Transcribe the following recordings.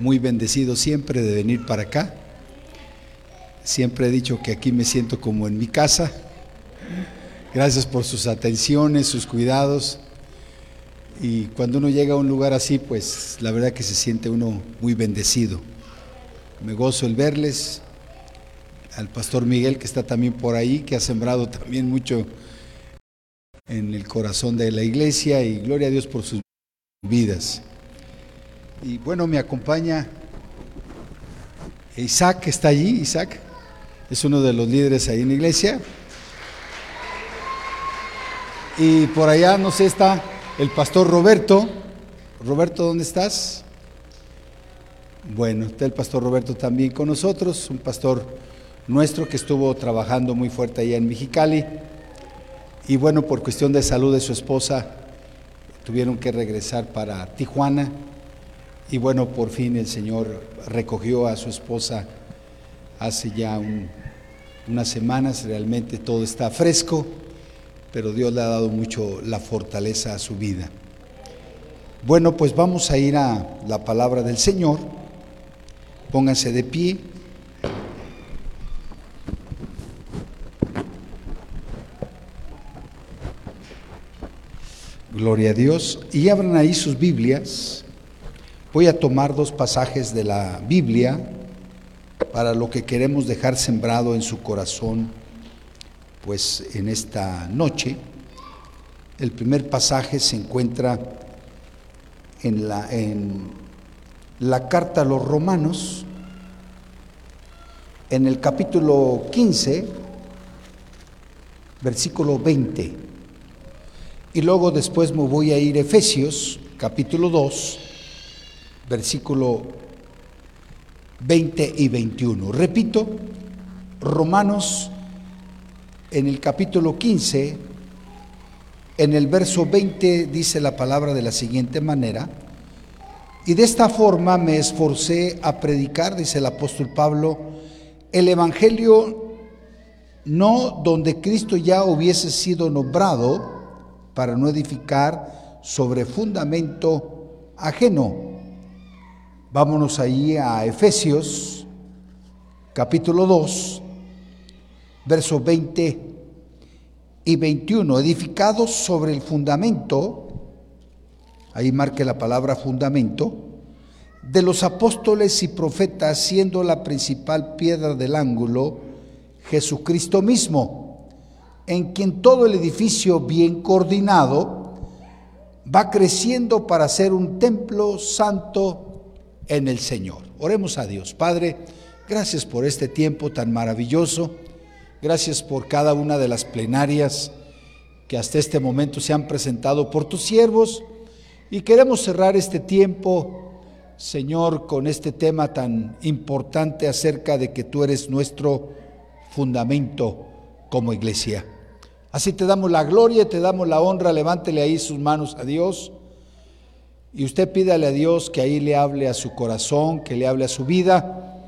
Muy bendecido siempre de venir para acá. Siempre he dicho que aquí me siento como en mi casa. Gracias por sus atenciones, sus cuidados. Y cuando uno llega a un lugar así, pues la verdad que se siente uno muy bendecido. Me gozo el verles, al pastor Miguel que está también por ahí, que ha sembrado también mucho en el corazón de la iglesia y gloria a Dios por sus vidas. Y bueno, me acompaña Isaac, está allí, Isaac, es uno de los líderes ahí en la iglesia. Y por allá, no sé, está el pastor Roberto. Roberto, ¿dónde estás? Bueno, está el pastor Roberto también con nosotros, un pastor nuestro que estuvo trabajando muy fuerte allá en Mexicali. Y bueno, por cuestión de salud de su esposa, tuvieron que regresar para Tijuana. Y bueno, por fin el Señor recogió a su esposa hace ya un- unas semanas, realmente todo está fresco, pero Dios le ha dado mucho la fortaleza a su vida. Bueno, pues vamos a ir a la palabra del Señor. Pónganse de pie. Gloria a Dios. Y abran ahí sus Biblias. Voy a tomar dos pasajes de la Biblia para lo que queremos dejar sembrado en su corazón, pues en esta noche. El primer pasaje se encuentra en la, en la carta a los romanos, en el capítulo 15, versículo 20. Y luego después me voy a ir a Efesios, capítulo 2, versículo 20 y 21. Repito, Romanos en el capítulo 15, en el verso 20 dice la palabra de la siguiente manera, y de esta forma me esforcé a predicar, dice el apóstol Pablo, el Evangelio no donde Cristo ya hubiese sido nombrado para no edificar sobre fundamento ajeno. Vámonos ahí a Efesios, capítulo 2, versos 20 y 21, edificados sobre el fundamento, ahí marque la palabra fundamento, de los apóstoles y profetas, siendo la principal piedra del ángulo Jesucristo mismo, en quien todo el edificio bien coordinado va creciendo para ser un templo santo en el Señor. Oremos a Dios. Padre, gracias por este tiempo tan maravilloso. Gracias por cada una de las plenarias que hasta este momento se han presentado por tus siervos. Y queremos cerrar este tiempo, Señor, con este tema tan importante acerca de que tú eres nuestro fundamento como iglesia. Así te damos la gloria, te damos la honra. Levántele ahí sus manos a Dios. Y usted pídale a Dios que ahí le hable a su corazón, que le hable a su vida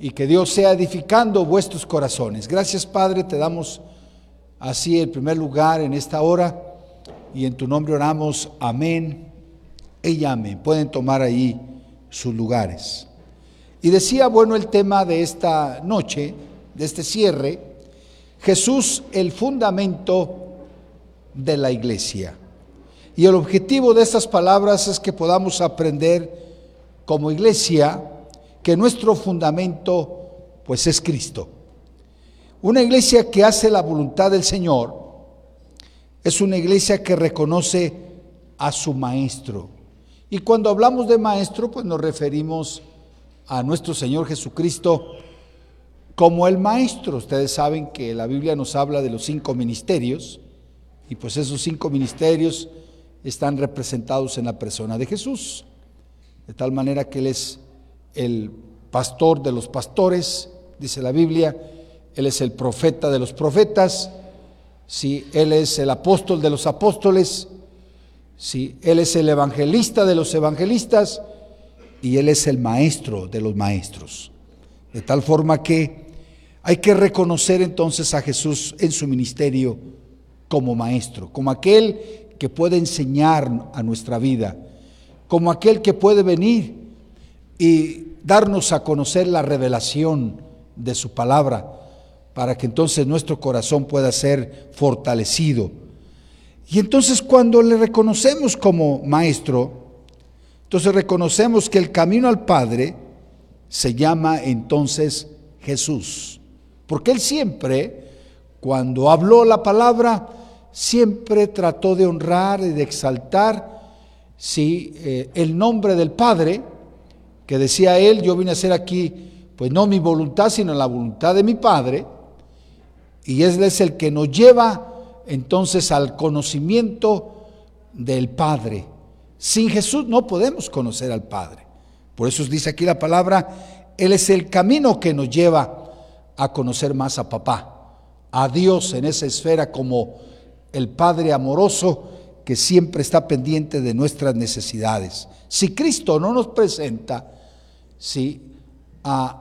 y que Dios sea edificando vuestros corazones. Gracias Padre, te damos así el primer lugar en esta hora y en tu nombre oramos. Amén y amén. Pueden tomar ahí sus lugares. Y decía, bueno, el tema de esta noche, de este cierre, Jesús el fundamento de la iglesia. Y el objetivo de estas palabras es que podamos aprender como iglesia que nuestro fundamento pues es Cristo. Una iglesia que hace la voluntad del Señor es una iglesia que reconoce a su maestro. Y cuando hablamos de maestro, pues nos referimos a nuestro Señor Jesucristo como el maestro. Ustedes saben que la Biblia nos habla de los cinco ministerios y pues esos cinco ministerios están representados en la persona de Jesús. De tal manera que Él es el pastor de los pastores, dice la Biblia, Él es el profeta de los profetas, si Él es el apóstol de los apóstoles, si Él es el evangelista de los evangelistas y Él es el maestro de los maestros. De tal forma que hay que reconocer entonces a Jesús en su ministerio como maestro, como aquel que puede enseñar a nuestra vida, como aquel que puede venir y darnos a conocer la revelación de su palabra, para que entonces nuestro corazón pueda ser fortalecido. Y entonces cuando le reconocemos como maestro, entonces reconocemos que el camino al Padre se llama entonces Jesús. Porque Él siempre, cuando habló la palabra, siempre trató de honrar y de exaltar sí, eh, el nombre del Padre, que decía Él, yo vine a ser aquí, pues no mi voluntad, sino la voluntad de mi Padre. Y Él es el que nos lleva entonces al conocimiento del Padre. Sin Jesús no podemos conocer al Padre. Por eso dice aquí la palabra, Él es el camino que nos lleva a conocer más a papá, a Dios en esa esfera como el Padre amoroso que siempre está pendiente de nuestras necesidades. Si Cristo no nos presenta, si a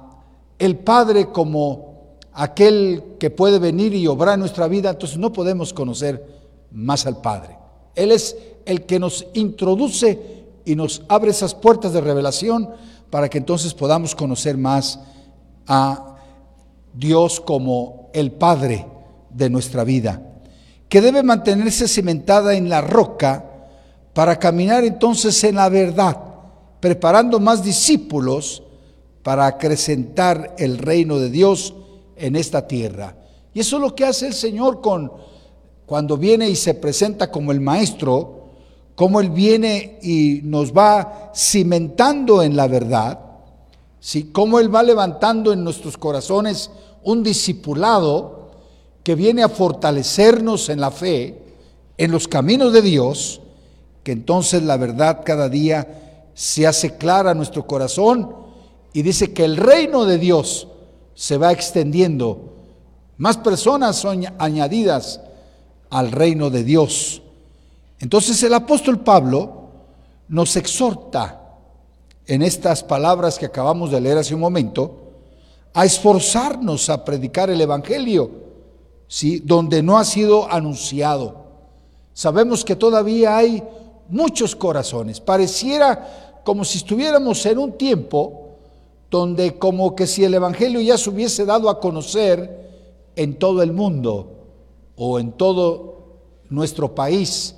el Padre como aquel que puede venir y obrar en nuestra vida, entonces no podemos conocer más al Padre. Él es el que nos introduce y nos abre esas puertas de revelación para que entonces podamos conocer más a Dios como el Padre de nuestra vida, que debe mantenerse cimentada en la roca para caminar entonces en la verdad, preparando más discípulos para acrecentar el reino de Dios en esta tierra. Y eso es lo que hace el Señor con cuando viene y se presenta como el maestro, como él viene y nos va cimentando en la verdad, ¿sí? Cómo él va levantando en nuestros corazones un discipulado que viene a fortalecernos en la fe, en los caminos de Dios, que entonces la verdad cada día se hace clara a nuestro corazón y dice que el reino de Dios se va extendiendo. Más personas son añadidas al reino de Dios. Entonces el apóstol Pablo nos exhorta en estas palabras que acabamos de leer hace un momento a esforzarnos a predicar el Evangelio, ¿sí? donde no ha sido anunciado. Sabemos que todavía hay muchos corazones. Pareciera como si estuviéramos en un tiempo donde como que si el Evangelio ya se hubiese dado a conocer en todo el mundo o en todo nuestro país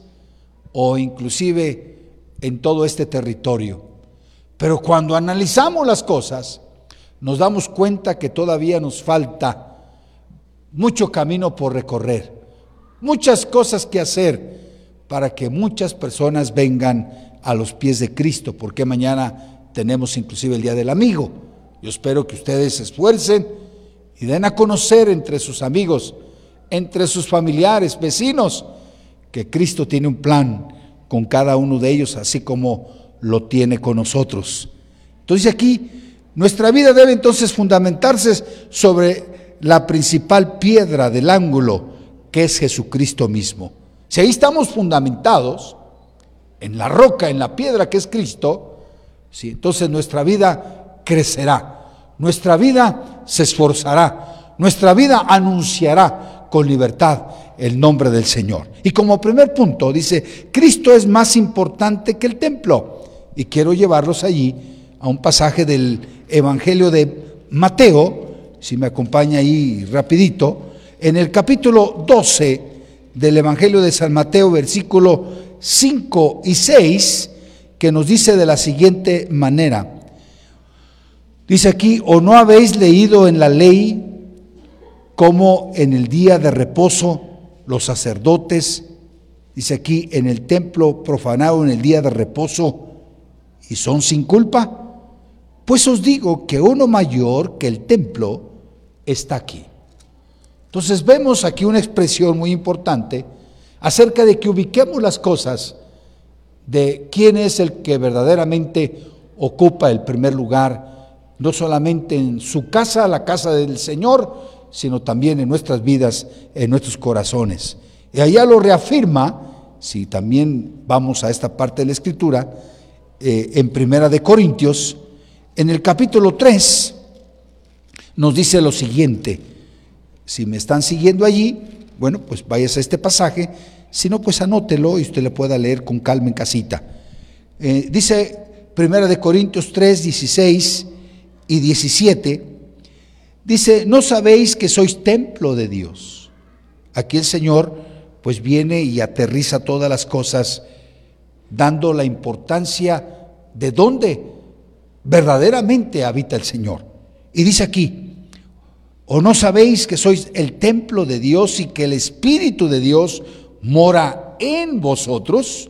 o inclusive en todo este territorio. Pero cuando analizamos las cosas, nos damos cuenta que todavía nos falta mucho camino por recorrer, muchas cosas que hacer para que muchas personas vengan a los pies de Cristo, porque mañana tenemos inclusive el Día del Amigo. Yo espero que ustedes se esfuercen y den a conocer entre sus amigos, entre sus familiares, vecinos, que Cristo tiene un plan con cada uno de ellos, así como lo tiene con nosotros. Entonces aquí nuestra vida debe entonces fundamentarse sobre la principal piedra del ángulo, que es Jesucristo mismo. Si ahí estamos fundamentados, en la roca, en la piedra que es Cristo, entonces nuestra vida crecerá, nuestra vida se esforzará, nuestra vida anunciará con libertad el nombre del Señor. Y como primer punto dice, Cristo es más importante que el templo. Y quiero llevarlos allí a un pasaje del Evangelio de Mateo, si me acompaña ahí rapidito, en el capítulo 12 del Evangelio de San Mateo, versículo 5 y 6, que nos dice de la siguiente manera, Dice aquí, o no habéis leído en la ley como en el día de reposo los sacerdotes, dice aquí, en el templo profanado en el día de reposo y son sin culpa. Pues os digo que uno mayor que el templo está aquí. Entonces vemos aquí una expresión muy importante acerca de que ubiquemos las cosas de quién es el que verdaderamente ocupa el primer lugar, no solamente en su casa, la casa del Señor, sino también en nuestras vidas, en nuestros corazones. Y allá lo reafirma, si también vamos a esta parte de la escritura, eh, en Primera de Corintios, en el capítulo 3, nos dice lo siguiente, si me están siguiendo allí, bueno, pues vayas a este pasaje, si no, pues anótelo y usted le pueda leer con calma en casita. Eh, dice Primera de Corintios 3, 16 y 17, dice, no sabéis que sois templo de Dios. Aquí el Señor pues viene y aterriza todas las cosas, dando la importancia de dónde verdaderamente habita el Señor. Y dice aquí, ¿O no sabéis que sois el templo de Dios y que el Espíritu de Dios mora en vosotros?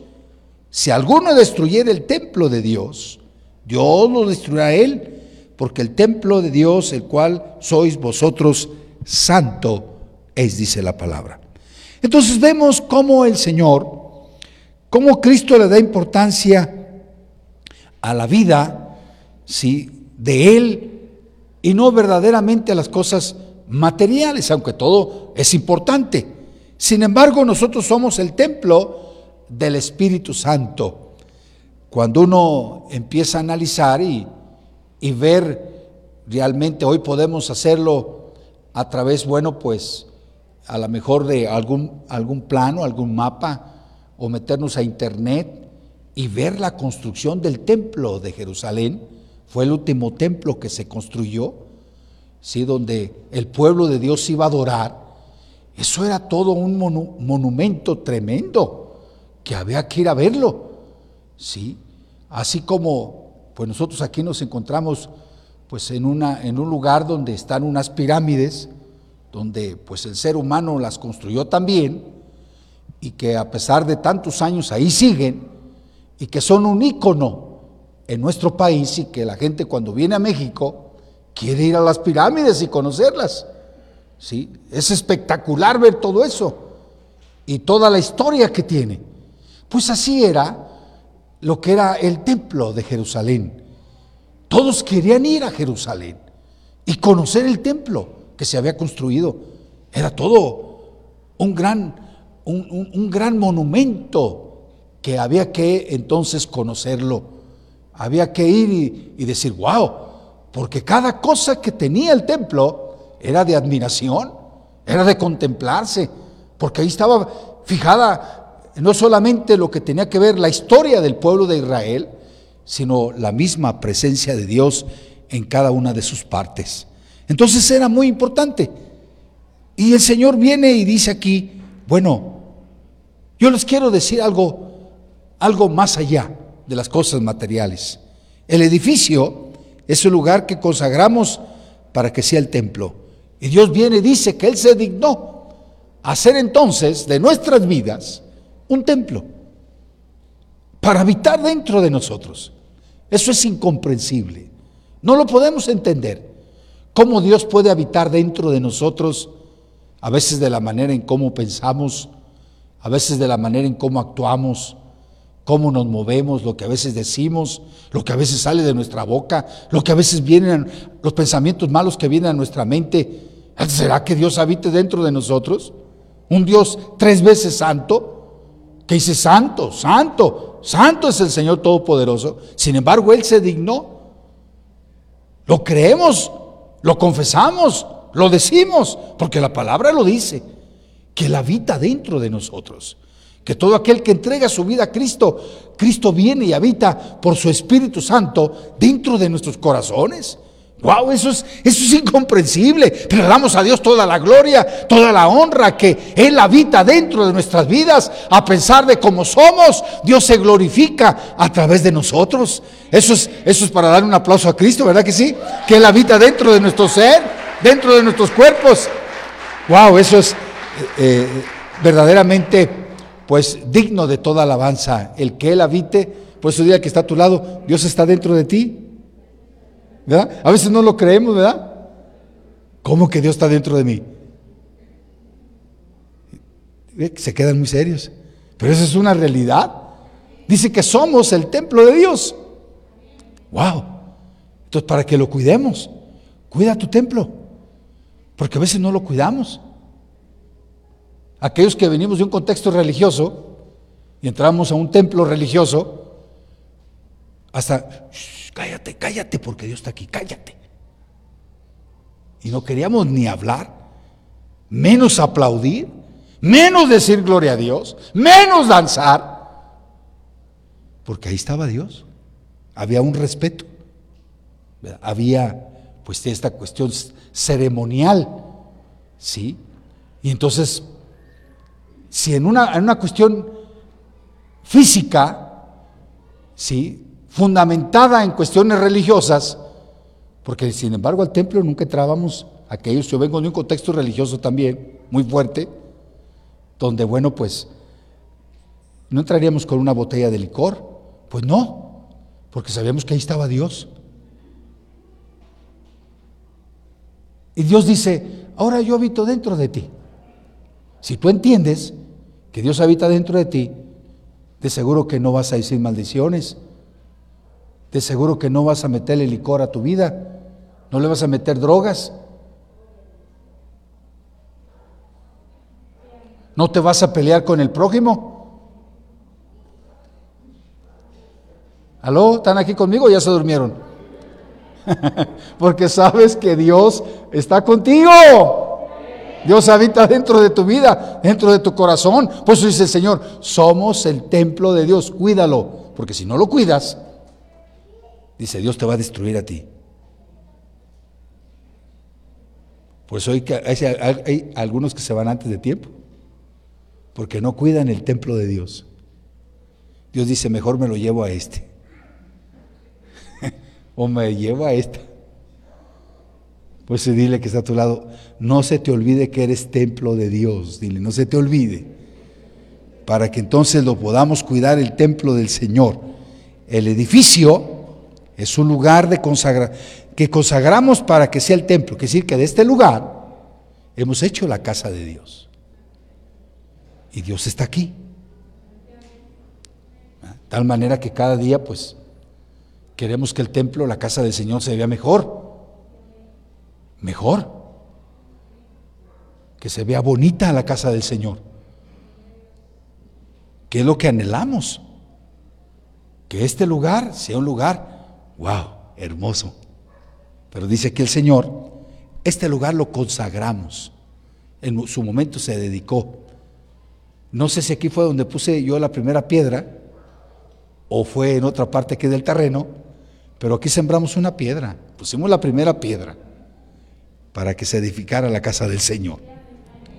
Si alguno destruyera el templo de Dios, Dios lo destruirá a él, porque el templo de Dios, el cual sois vosotros, santo es, dice la palabra. Entonces vemos cómo el Señor, cómo Cristo le da importancia a la vida, ¿sí? de Él y no verdaderamente a las cosas materiales, aunque todo es importante. Sin embargo, nosotros somos el templo del Espíritu Santo. Cuando uno empieza a analizar y, y ver realmente, hoy podemos hacerlo a través, bueno, pues a lo mejor de algún, algún plano, algún mapa, o meternos a internet y ver la construcción del templo de Jerusalén, fue el último templo que se construyó, ¿sí? donde el pueblo de Dios iba a adorar. Eso era todo un monumento tremendo que había que ir a verlo. ¿sí? Así como pues nosotros aquí nos encontramos pues en, una, en un lugar donde están unas pirámides, donde pues el ser humano las construyó también y que a pesar de tantos años ahí siguen y que son un ícono en nuestro país y que la gente cuando viene a México quiere ir a las pirámides y conocerlas. ¿Sí? Es espectacular ver todo eso y toda la historia que tiene. Pues así era lo que era el templo de Jerusalén. Todos querían ir a Jerusalén y conocer el templo que se había construido. Era todo un gran, un, un gran monumento que había que entonces conocerlo había que ir y, decir, wow, porque cada cosa que tenía el templo era de admiración, era de contemplarse, porque ahí estaba fijada no solamente lo que tenía que ver la historia del pueblo de Israel, sino la misma presencia de Dios en cada una de sus partes. Entonces era muy importante. Y el Señor viene y dice aquí, bueno, yo les quiero decir algo, algo más allá de las cosas materiales. El edificio es el lugar que consagramos para que sea el templo. Y Dios viene y dice que Él se dignó hacer entonces de nuestras vidas un templo para habitar dentro de nosotros. Eso es incomprensible. No lo podemos entender. ¿Cómo Dios puede habitar dentro de nosotros? A veces de la manera en cómo pensamos, a veces de la manera en cómo actuamos, cómo nos movemos, lo que a veces decimos, lo que a veces sale de nuestra boca, lo que a veces vienen, los pensamientos malos que vienen a nuestra mente. ¿Será que Dios habite dentro de nosotros? Un Dios tres veces santo, que dice santo, santo, santo es el Señor Todopoderoso. Sin embargo, Él se dignó. Lo creemos, lo confesamos, lo decimos, porque la palabra lo dice, que Él habita dentro de nosotros que todo aquel que entrega su vida a Cristo, Cristo viene y habita por su Espíritu Santo dentro de nuestros corazones. Wow, eso es, eso es incomprensible. Pero le damos a Dios toda la gloria, toda la honra que Él habita dentro de nuestras vidas. A pesar de cómo somos, Dios se glorifica a través de nosotros. Eso es, eso es para dar un aplauso a Cristo, ¿verdad que sí? Que Él habita dentro de nuestro ser, dentro de nuestros cuerpos. Wow, eso es eh, verdaderamente, pues, digno de toda alabanza. El que Él habite, por eso día que está a tu lado, Dios está dentro de ti. ¿verdad? A veces no lo creemos, ¿verdad? ¿Cómo que Dios está dentro de mí? Se quedan muy serios. Pero eso es una realidad. Dice que somos el templo de Dios. Wow. Entonces, para que lo cuidemos, cuida tu templo. Porque a veces no lo cuidamos. Aquellos que venimos de un contexto religioso y entramos a un templo religioso, hasta cállate, cállate, porque Dios está aquí, cállate. Y no queríamos ni hablar, menos aplaudir, menos decir gloria a Dios, menos danzar, porque ahí estaba Dios. Había un respeto, había pues esta cuestión ceremonial, ¿sí? Y entonces, si en una, en una cuestión física, ¿sí? fundamentada en cuestiones religiosas, porque sin embargo al templo nunca entrábamos aquellos, yo vengo de un contexto religioso también, muy fuerte, donde bueno, pues no entraríamos con una botella de licor, pues no, porque sabíamos que ahí estaba Dios. Y Dios dice, ahora yo habito dentro de ti. Si tú entiendes que Dios habita dentro de ti, de seguro que no vas a decir maldiciones, de seguro que no vas a meterle licor a tu vida, no le vas a meter drogas, no te vas a pelear con el prójimo. ¿Aló? ¿Están aquí conmigo ya se durmieron? Porque sabes que Dios está contigo. Dios habita dentro de tu vida, dentro de tu corazón. Por eso dice el Señor, somos el templo de Dios, cuídalo. Porque si no lo cuidas, Dice, Dios te va a destruir a ti. Pues hoy hay, hay algunos que se van antes de tiempo, porque no cuidan el templo de Dios. Dios dice, mejor me lo llevo a este. o me llevo a esta. Pues dile que está a tu lado, no se te olvide que eres templo de Dios, dile, no se te olvide, para que entonces lo podamos cuidar el templo del Señor. El edificio es un lugar de consagra que consagramos para que sea el templo. Que decir que de este lugar hemos hecho la casa de Dios. Y Dios está aquí. ¿Ah? Tal manera que cada día, pues, queremos que el templo, la casa del Señor, se vea mejor. Mejor. Que se vea bonita la casa del Señor. Que es lo que anhelamos. Que este lugar sea un lugar wow, hermoso. Pero dice que el Señor, este lugar lo consagramos. En su momento se dedicó. No sé si aquí fue donde puse yo la primera piedra o fue en otra parte aquí del terreno, pero aquí sembramos una piedra. Pusimos la primera piedra para que se edificara la casa del Señor.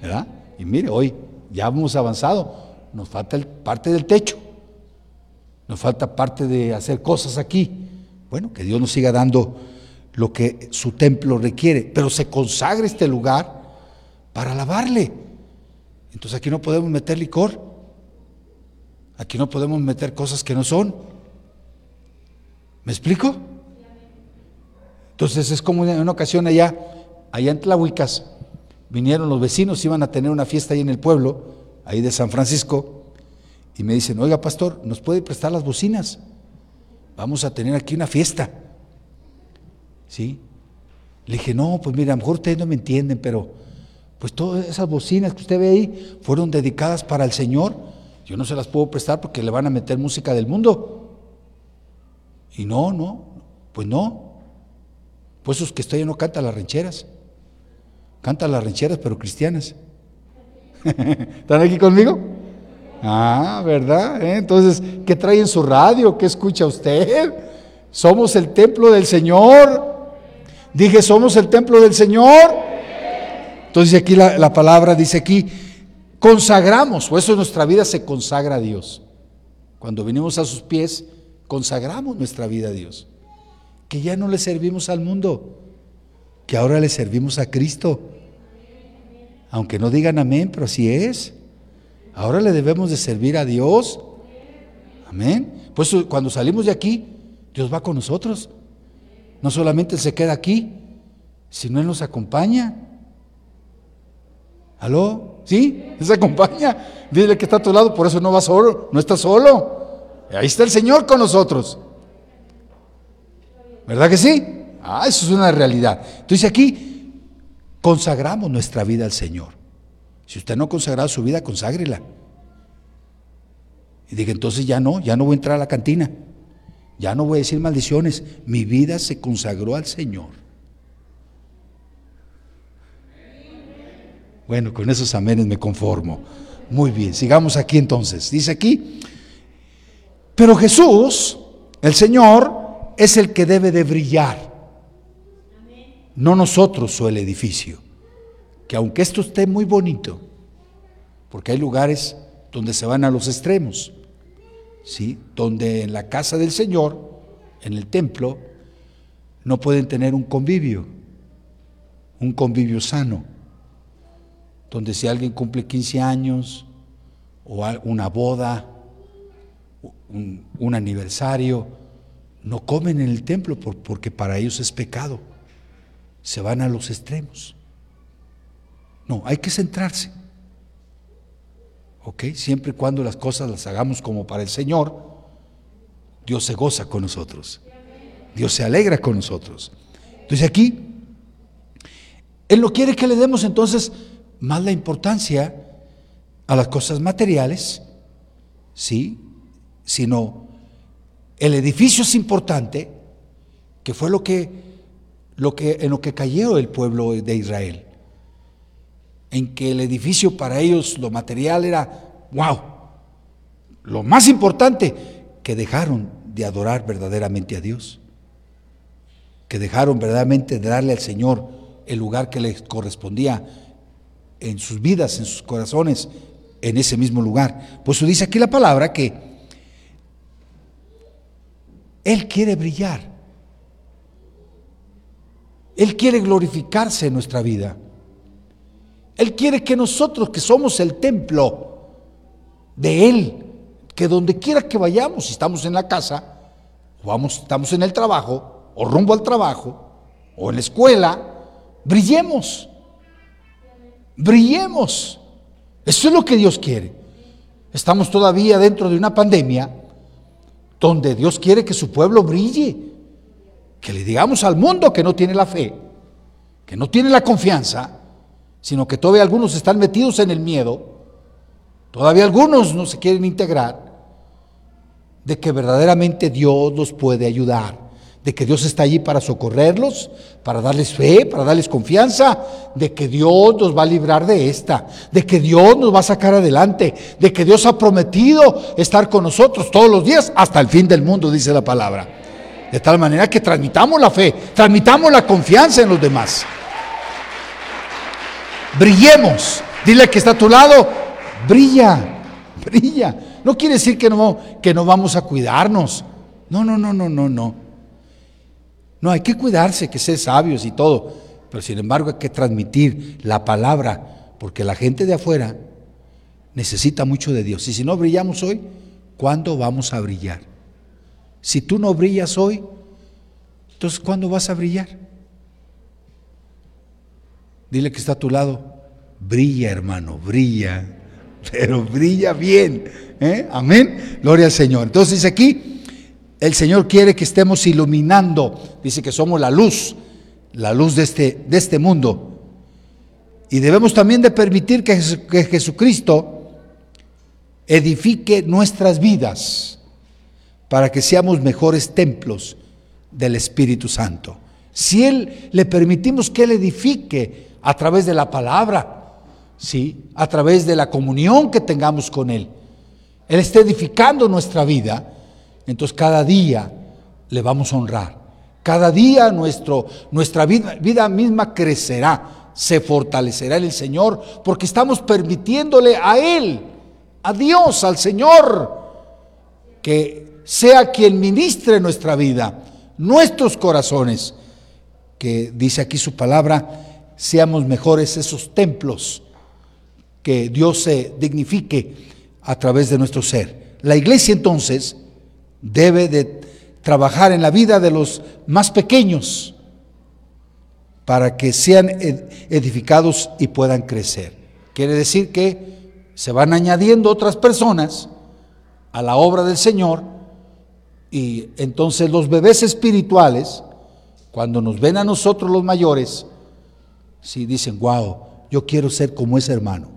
¿Verdad? Y mire, hoy ya hemos avanzado. Nos falta parte del techo. Nos falta parte de hacer cosas aquí. Bueno, que Dios nos siga dando lo que su templo requiere, pero se consagre este lugar para alabarle. Entonces aquí no podemos meter licor, aquí no podemos meter cosas que no son. ¿Me explico? Entonces es como en una ocasión allá, allá en Tlahuicas, vinieron los vecinos, iban a tener una fiesta ahí en el pueblo, ahí de San Francisco, y me dicen, oiga pastor, ¿nos puede prestar las bocinas? vamos a tener aquí una fiesta. ¿Sí? Le dije, no, pues mira, a lo mejor ustedes no me entienden, pero pues todas esas bocinas que usted ve ahí fueron dedicadas para el Señor. Yo no se las puedo prestar porque le van a meter música del mundo. Y no, no, pues no. Pues esos que estoy no cantan las rancheras. Cantan las rancheras, pero cristianas. ¿Están aquí conmigo? Ah, ¿verdad? ¿Eh? Entonces, ¿qué trae en su radio? ¿Qué escucha usted? Somos el templo del Señor. Dije, somos el templo del Señor. Entonces aquí la, la palabra dice aquí, consagramos, por eso nuestra vida se consagra a Dios. Cuando venimos a sus pies, consagramos nuestra vida a Dios. Que ya no le servimos al mundo, que ahora le servimos a Cristo. Aunque no digan amén, pero así es. Ahora le debemos de servir a Dios. Amén. Pues cuando salimos de aquí, Dios va con nosotros. No solamente se queda aquí, sino Él nos acompaña. ¿Aló? ¿Sí? ¿Se acompaña? Dile que está a tu lado, por eso no va solo, no está solo. Ahí está el Señor con nosotros. ¿Verdad que sí? Ah, eso es una realidad. Entonces aquí consagramos nuestra vida al Señor. Si usted no ha consagrado su vida, conságrela. Y diga, entonces ya no, ya no voy a entrar a la cantina. Ya no voy a decir maldiciones. Mi vida se consagró al Señor. Bueno, con esos amenes me conformo. Muy bien, sigamos aquí entonces. Dice aquí, pero Jesús, el Señor, es el que debe de brillar. No nosotros o el edificio. Que aunque esto esté muy bonito, porque hay lugares donde se van a los extremos, ¿sí? donde en la casa del Señor, en el templo, no pueden tener un convivio, un convivio sano, donde si alguien cumple 15 años o una boda, un, un aniversario, no comen en el templo porque para ellos es pecado, se van a los extremos. No, hay que centrarse. ¿ok? Siempre y cuando las cosas las hagamos como para el Señor, Dios se goza con nosotros. Dios se alegra con nosotros. Entonces aquí, Él no quiere que le demos entonces más la importancia a las cosas materiales, ¿sí? Sino el edificio es importante, que fue lo que, lo que, en lo que cayó el pueblo de Israel en que el edificio para ellos, lo material era, wow, lo más importante, que dejaron de adorar verdaderamente a Dios, que dejaron verdaderamente de darle al Señor el lugar que les correspondía en sus vidas, en sus corazones, en ese mismo lugar. Pues dice aquí la palabra que Él quiere brillar, Él quiere glorificarse en nuestra vida. Él quiere que nosotros, que somos el templo de Él, que donde quiera que vayamos, si estamos en la casa, o vamos, estamos en el trabajo, o rumbo al trabajo, o en la escuela, brillemos. Brillemos. Eso es lo que Dios quiere. Estamos todavía dentro de una pandemia donde Dios quiere que su pueblo brille. Que le digamos al mundo que no tiene la fe, que no tiene la confianza, sino que todavía algunos están metidos en el miedo, todavía algunos no se quieren integrar, de que verdaderamente Dios los puede ayudar, de que Dios está allí para socorrerlos, para darles fe, para darles confianza, de que Dios nos va a librar de esta, de que Dios nos va a sacar adelante, de que Dios ha prometido estar con nosotros todos los días hasta el fin del mundo, dice la palabra. De tal manera que transmitamos la fe, transmitamos la confianza en los demás brillemos. Dile que está a tu lado, brilla, brilla. No quiere decir que no, que no vamos a cuidarnos. No, no, no, no, no, no. No, hay que cuidarse, que ser sabios y todo. Pero sin embargo hay que transmitir la palabra, porque la gente de afuera necesita mucho de Dios. Y si no brillamos hoy, ¿cuándo vamos a brillar? Si tú no brillas hoy, entonces ¿cuándo vas a brillar? Dile que está a tu lado. Brilla, hermano, brilla. Pero brilla bien. ¿eh? Amén. Gloria al Señor. Entonces dice aquí, el Señor quiere que estemos iluminando. Dice que somos la luz, la luz de este, de este mundo. Y debemos también de permitir que, que Jesucristo edifique nuestras vidas para que seamos mejores templos del Espíritu Santo. Si Él le permitimos que Él edifique a través de la palabra, ¿sí? a través de la comunión que tengamos con Él. Él está edificando nuestra vida, entonces cada día le vamos a honrar, Cada día nuestro, nuestra vida, vida misma crecerá, se fortalecerá en el Señor, porque estamos permitiéndole a Él, a Dios, al Señor, que sea quien ministre nuestra vida, nuestros corazones, que dice aquí su palabra, seamos mejores esos templos, que Dios se dignifique a través de nuestro ser. La iglesia entonces debe de trabajar en la vida de los más pequeños para que sean edificados y puedan crecer. Quiere decir que se van añadiendo otras personas a la obra del Señor y entonces los bebés espirituales, cuando nos ven a nosotros los mayores, si dicen, wow, yo quiero ser como ese hermano,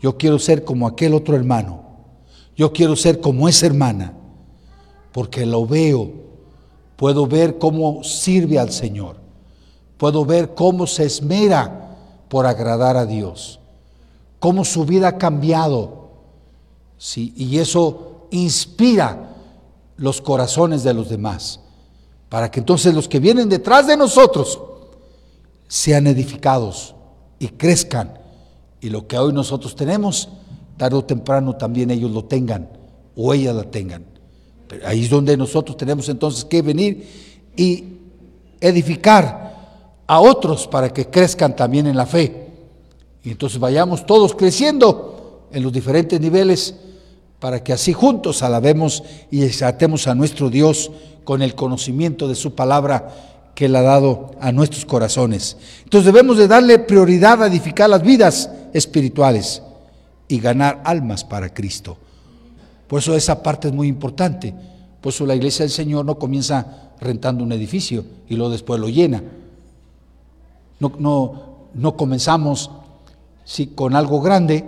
yo quiero ser como aquel otro hermano, yo quiero ser como esa hermana porque lo veo. Puedo ver cómo sirve al Señor. Puedo ver cómo se esmera por agradar a Dios. Cómo su vida ha cambiado. Sí, y eso inspira los corazones de los demás. Para que entonces los que vienen detrás de nosotros sean edificados y crezcan. Y lo que hoy nosotros tenemos, tarde o temprano también ellos lo tengan o ellas la tengan. Ahí es donde nosotros tenemos entonces que venir y edificar a otros para que crezcan también en la fe. Y entonces vayamos todos creciendo en los diferentes niveles para que así juntos alabemos y exaltemos a nuestro Dios con el conocimiento de su palabra que Él ha dado a nuestros corazones. Entonces debemos de darle prioridad a edificar las vidas espirituales y ganar almas para Cristo. Por eso esa parte es muy importante. Por eso la iglesia del Señor no comienza rentando un edificio y luego después lo llena. No, no, no comenzamos sí, con algo grande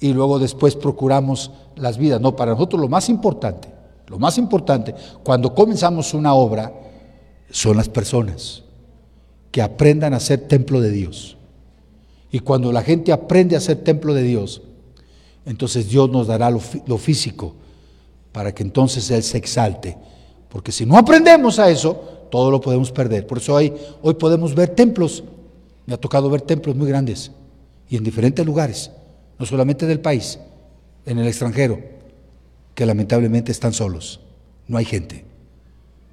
y luego después procuramos las vidas. No, para nosotros lo más importante, lo más importante, cuando comenzamos una obra, son las personas que aprendan a ser templo de Dios. Y cuando la gente aprende a ser templo de Dios, entonces Dios nos dará lo, físico para que entonces Él se exalte. Porque si no aprendemos a eso, todo lo podemos perder. Por eso hoy, hoy podemos ver templos. Me ha tocado ver templos muy grandes y en diferentes lugares, no solamente del país, en el extranjero, que lamentablemente están solos. No hay gente.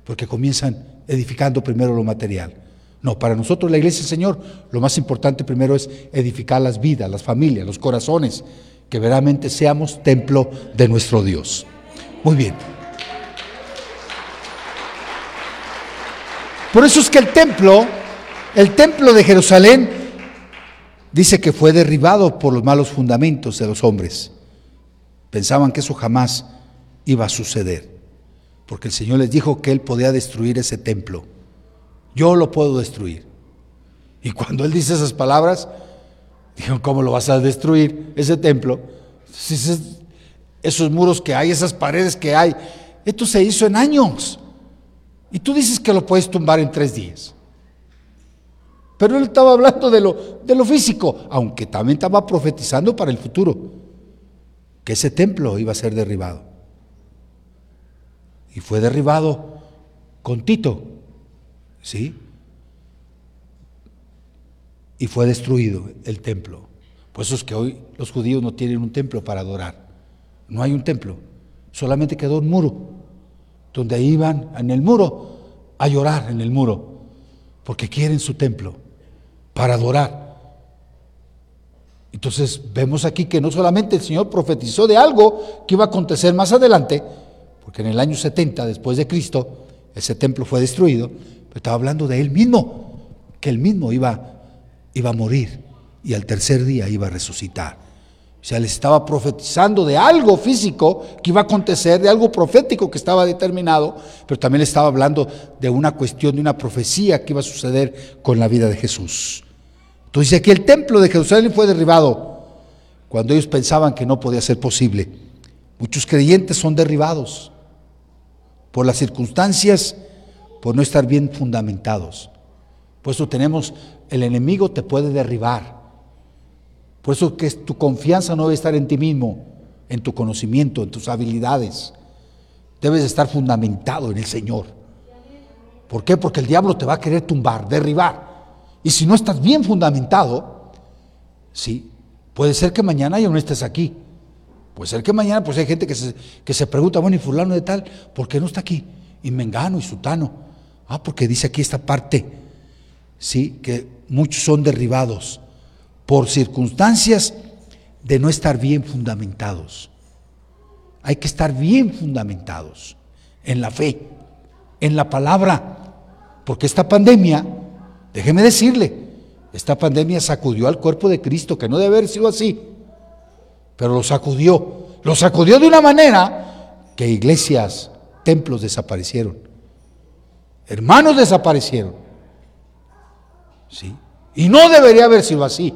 Porque comienzan edificando primero lo material. No, para nosotros la iglesia del Señor, lo más importante primero es edificar las vidas, las familias, los corazones, que verdaderamente seamos templo de nuestro Dios. Muy bien. Por eso es que el templo, el templo de Jerusalén, dice que fue derribado por los malos fundamentos de los hombres. Pensaban que eso jamás iba a suceder, porque el Señor les dijo que Él podía destruir ese templo. Yo lo puedo destruir. Y cuando Él dice esas palabras, Dijeron, ¿cómo lo vas a destruir ese templo? Esos muros que hay, esas paredes que hay, esto se hizo en años. Y tú dices que lo puedes tumbar en tres días. Pero él estaba hablando de lo, de lo físico, aunque también estaba profetizando para el futuro, que ese templo iba a ser derribado. Y fue derribado con Tito, ¿sí? y fue destruido el templo. Por eso es que hoy los judíos no tienen un templo para adorar. No hay un templo, solamente quedó un muro, donde iban en el muro a llorar en el muro, porque quieren su templo para adorar. Entonces vemos aquí que no solamente el Señor profetizó de algo que iba a acontecer más adelante, porque en el año 70 después de Cristo ese templo fue destruido, pero estaba hablando de Él mismo, que Él mismo iba iba a morir y al tercer día iba a resucitar. O sea, les estaba profetizando de algo físico que iba a acontecer, de algo profético que estaba determinado, pero también le estaba hablando de una cuestión, de una profecía que iba a suceder con la vida de Jesús. Entonces aquí el templo de Jerusalén fue derribado cuando ellos pensaban que no podía ser posible. Muchos creyentes son derribados por las circunstancias, por no estar bien fundamentados. Por eso tenemos el enemigo te puede derribar. Por eso que tu confianza no debe estar en ti mismo, en tu conocimiento, en tus habilidades. Debes estar fundamentado en el Señor. ¿Por qué? Porque el diablo te va a querer tumbar, derribar. Y si no estás bien fundamentado, sí, puede ser que mañana ya no estés aquí. Puede ser que mañana pues hay gente que se, que se pregunta, bueno, y fulano de tal, ¿por qué no está aquí? Y Mengano y Sutano. Ah, porque dice aquí esta parte, sí, que muchos son derribados por circunstancias de no estar bien fundamentados. Hay que estar bien fundamentados en la fe, en la palabra, porque esta pandemia, déjeme decirle, esta pandemia sacudió al cuerpo de Cristo, que no debe haber sido así pero lo sacudió. Lo sacudió de una manera que iglesias, templos desaparecieron. Hermanos desaparecieron. ¿Sí? Y no debería haber sido así.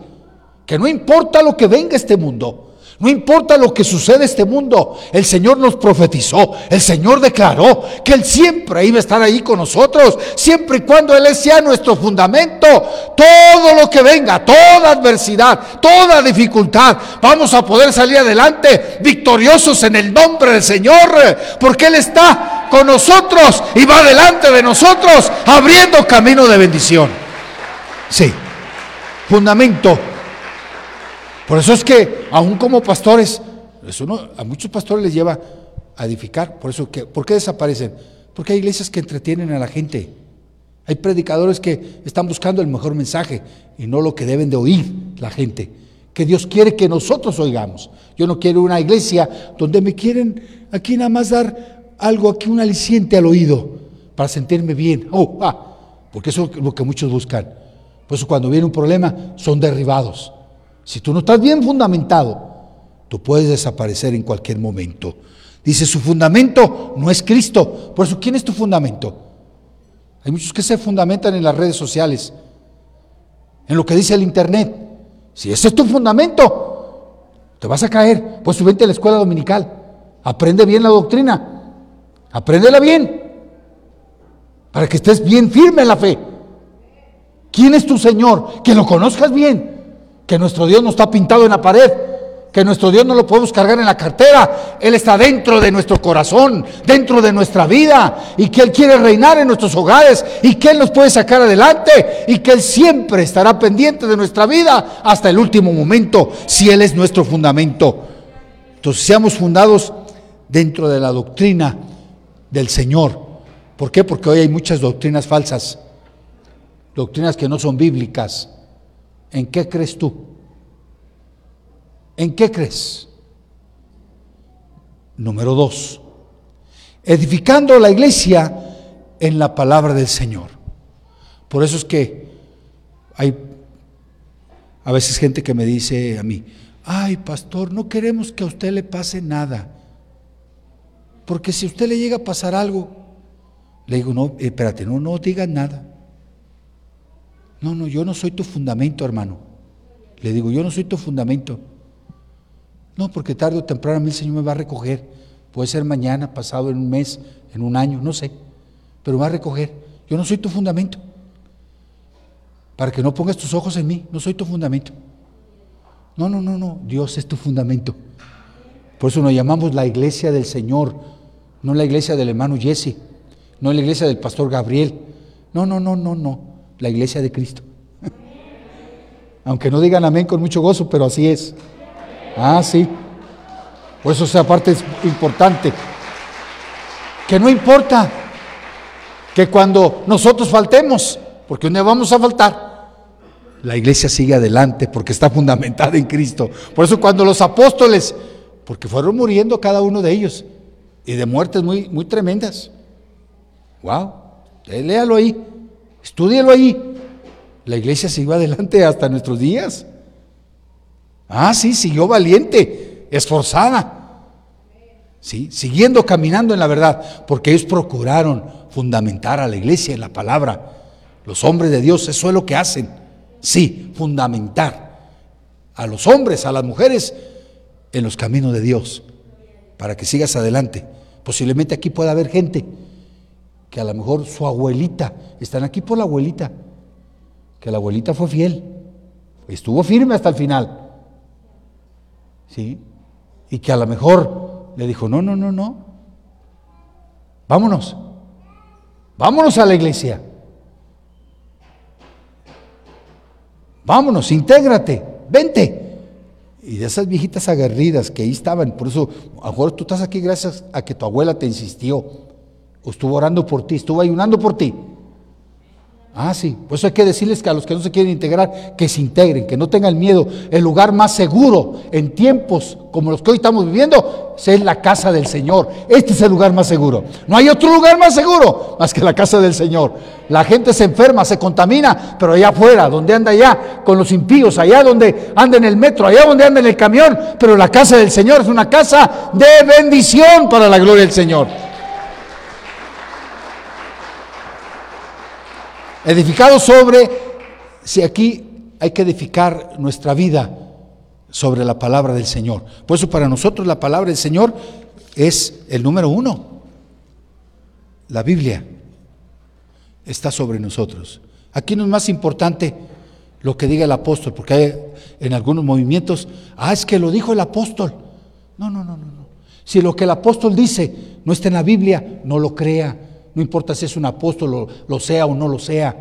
Que no importa lo que venga este mundo, no importa lo que suceda en este mundo, el Señor nos profetizó, el Señor declaró que Él siempre iba a estar ahí con nosotros, siempre y cuando Él sea nuestro fundamento. Todo lo que venga, toda adversidad, toda dificultad, vamos a poder salir adelante victoriosos en el nombre del Señor, porque Él está con nosotros y va delante de nosotros abriendo camino de bendición. Sí, fundamento por eso es que, aún como pastores, eso no, a muchos pastores les lleva a edificar. Por eso, que, ¿por qué desaparecen? Porque hay iglesias que entretienen a la gente. Hay predicadores que están buscando el mejor mensaje y no lo que deben de oír la gente. Que Dios quiere que nosotros oigamos. Yo no quiero una iglesia donde me quieren aquí nada más dar algo, aquí un aliciente al oído para sentirme bien. Oh, ah, porque eso es lo que muchos buscan. Por eso cuando viene un problema son derribados. Si tú no estás bien fundamentado, tú puedes desaparecer en cualquier momento. Dice, su fundamento no es Cristo. Por eso, ¿quién es tu fundamento? Hay muchos que se fundamentan en las redes sociales, en lo que dice el Internet. Si ese es tu fundamento, te vas a caer. Pues vente a la escuela dominical. Aprende bien la doctrina. Apréndela bien. Para que estés bien firme en la fe. ¿Quién es tu Señor? Que lo conozcas bien que nuestro Dios no está pintado en la pared, que nuestro Dios no lo podemos cargar en la cartera, Él está dentro de nuestro corazón, dentro de nuestra vida, y que Él quiere reinar en nuestros hogares, y que Él nos puede sacar adelante, y que Él siempre estará pendiente de nuestra vida hasta el último momento, si Él es nuestro fundamento. Entonces seamos fundados dentro de la doctrina del Señor. ¿Por qué? Porque hoy hay muchas doctrinas falsas, doctrinas que no son bíblicas. ¿En qué crees tú? ¿En qué crees? Número dos, edificando la iglesia en la palabra del Señor. Por eso es que hay a veces gente que me dice a mí, ay pastor, no queremos que a usted le pase nada, porque si a usted le llega a pasar algo, le digo, no, espérate, no, no digas nada. No, no, yo no soy tu fundamento, hermano. Le digo, yo no soy tu fundamento. No, porque tarde o temprano a mí el Señor me va a recoger. Puede ser mañana, pasado, en un mes, en un año, no sé. Pero me va a recoger. Yo no soy tu fundamento. Para que no pongas tus ojos en mí, no soy tu fundamento. No, no, no, no. Dios es tu fundamento. Por eso nos llamamos la iglesia del Señor, no la iglesia del hermano Jesse, no la iglesia del pastor Gabriel. No, no, no, no, no la iglesia de Cristo. Aunque no digan amén con mucho gozo, pero así es. Ah, sí. Por eso esa parte es importante. Que no importa que cuando nosotros faltemos, porque un día vamos a faltar, la iglesia sigue adelante porque está fundamentada en Cristo. Por eso cuando los apóstoles, porque fueron muriendo cada uno de ellos, y de muertes muy, muy tremendas. Wow, léalo ahí. Estúdielo ahí. La iglesia siguió adelante hasta nuestros días. Ah, sí, siguió valiente, esforzada. Sí, siguiendo caminando en la verdad, porque ellos procuraron fundamentar a la iglesia en la palabra. Los hombres de Dios, eso es lo que hacen. Sí, fundamentar a los hombres, a las mujeres en los caminos de Dios, para que sigas adelante. Posiblemente aquí pueda haber gente que a lo mejor su abuelita, están aquí por la abuelita, que la abuelita fue fiel, estuvo firme hasta el final, ¿sí? Y que a lo mejor le dijo, no, no, no, no, vámonos, Vámonos a la iglesia. Vámonos, intégrate, vente. Y de esas viejitas aguerridas que ahí estaban, por eso, a lo mejor tú estás aquí gracias a que tu abuela te insistió, estuvo orando por ti, estuvo ayunando por ti. Ah, sí. Pues hay que decirles que a los que no se quieren integrar, que se integren, que no tengan miedo. El lugar más seguro en tiempos como los que hoy estamos viviendo es la casa del Señor. Este es el lugar más seguro. No hay otro lugar más seguro más que la casa del Señor. La gente se enferma, se contamina, pero allá afuera, donde anda allá con los impíos, allá donde anda en el metro, allá donde anda en el camión, pero la casa del Señor es una casa de bendición para la gloria del Señor. Edificado sobre, si aquí hay que edificar nuestra vida sobre la palabra del Señor. Por eso para nosotros la palabra del Señor es el número uno. La Biblia está sobre nosotros. Aquí no es más importante lo que diga el apóstol, porque hay en algunos movimientos, ah, es que lo dijo el apóstol. No, no, no, no, no. Si lo que el apóstol dice no está en la Biblia, no lo crea. No importa si es un apóstol, lo, sea o no lo sea.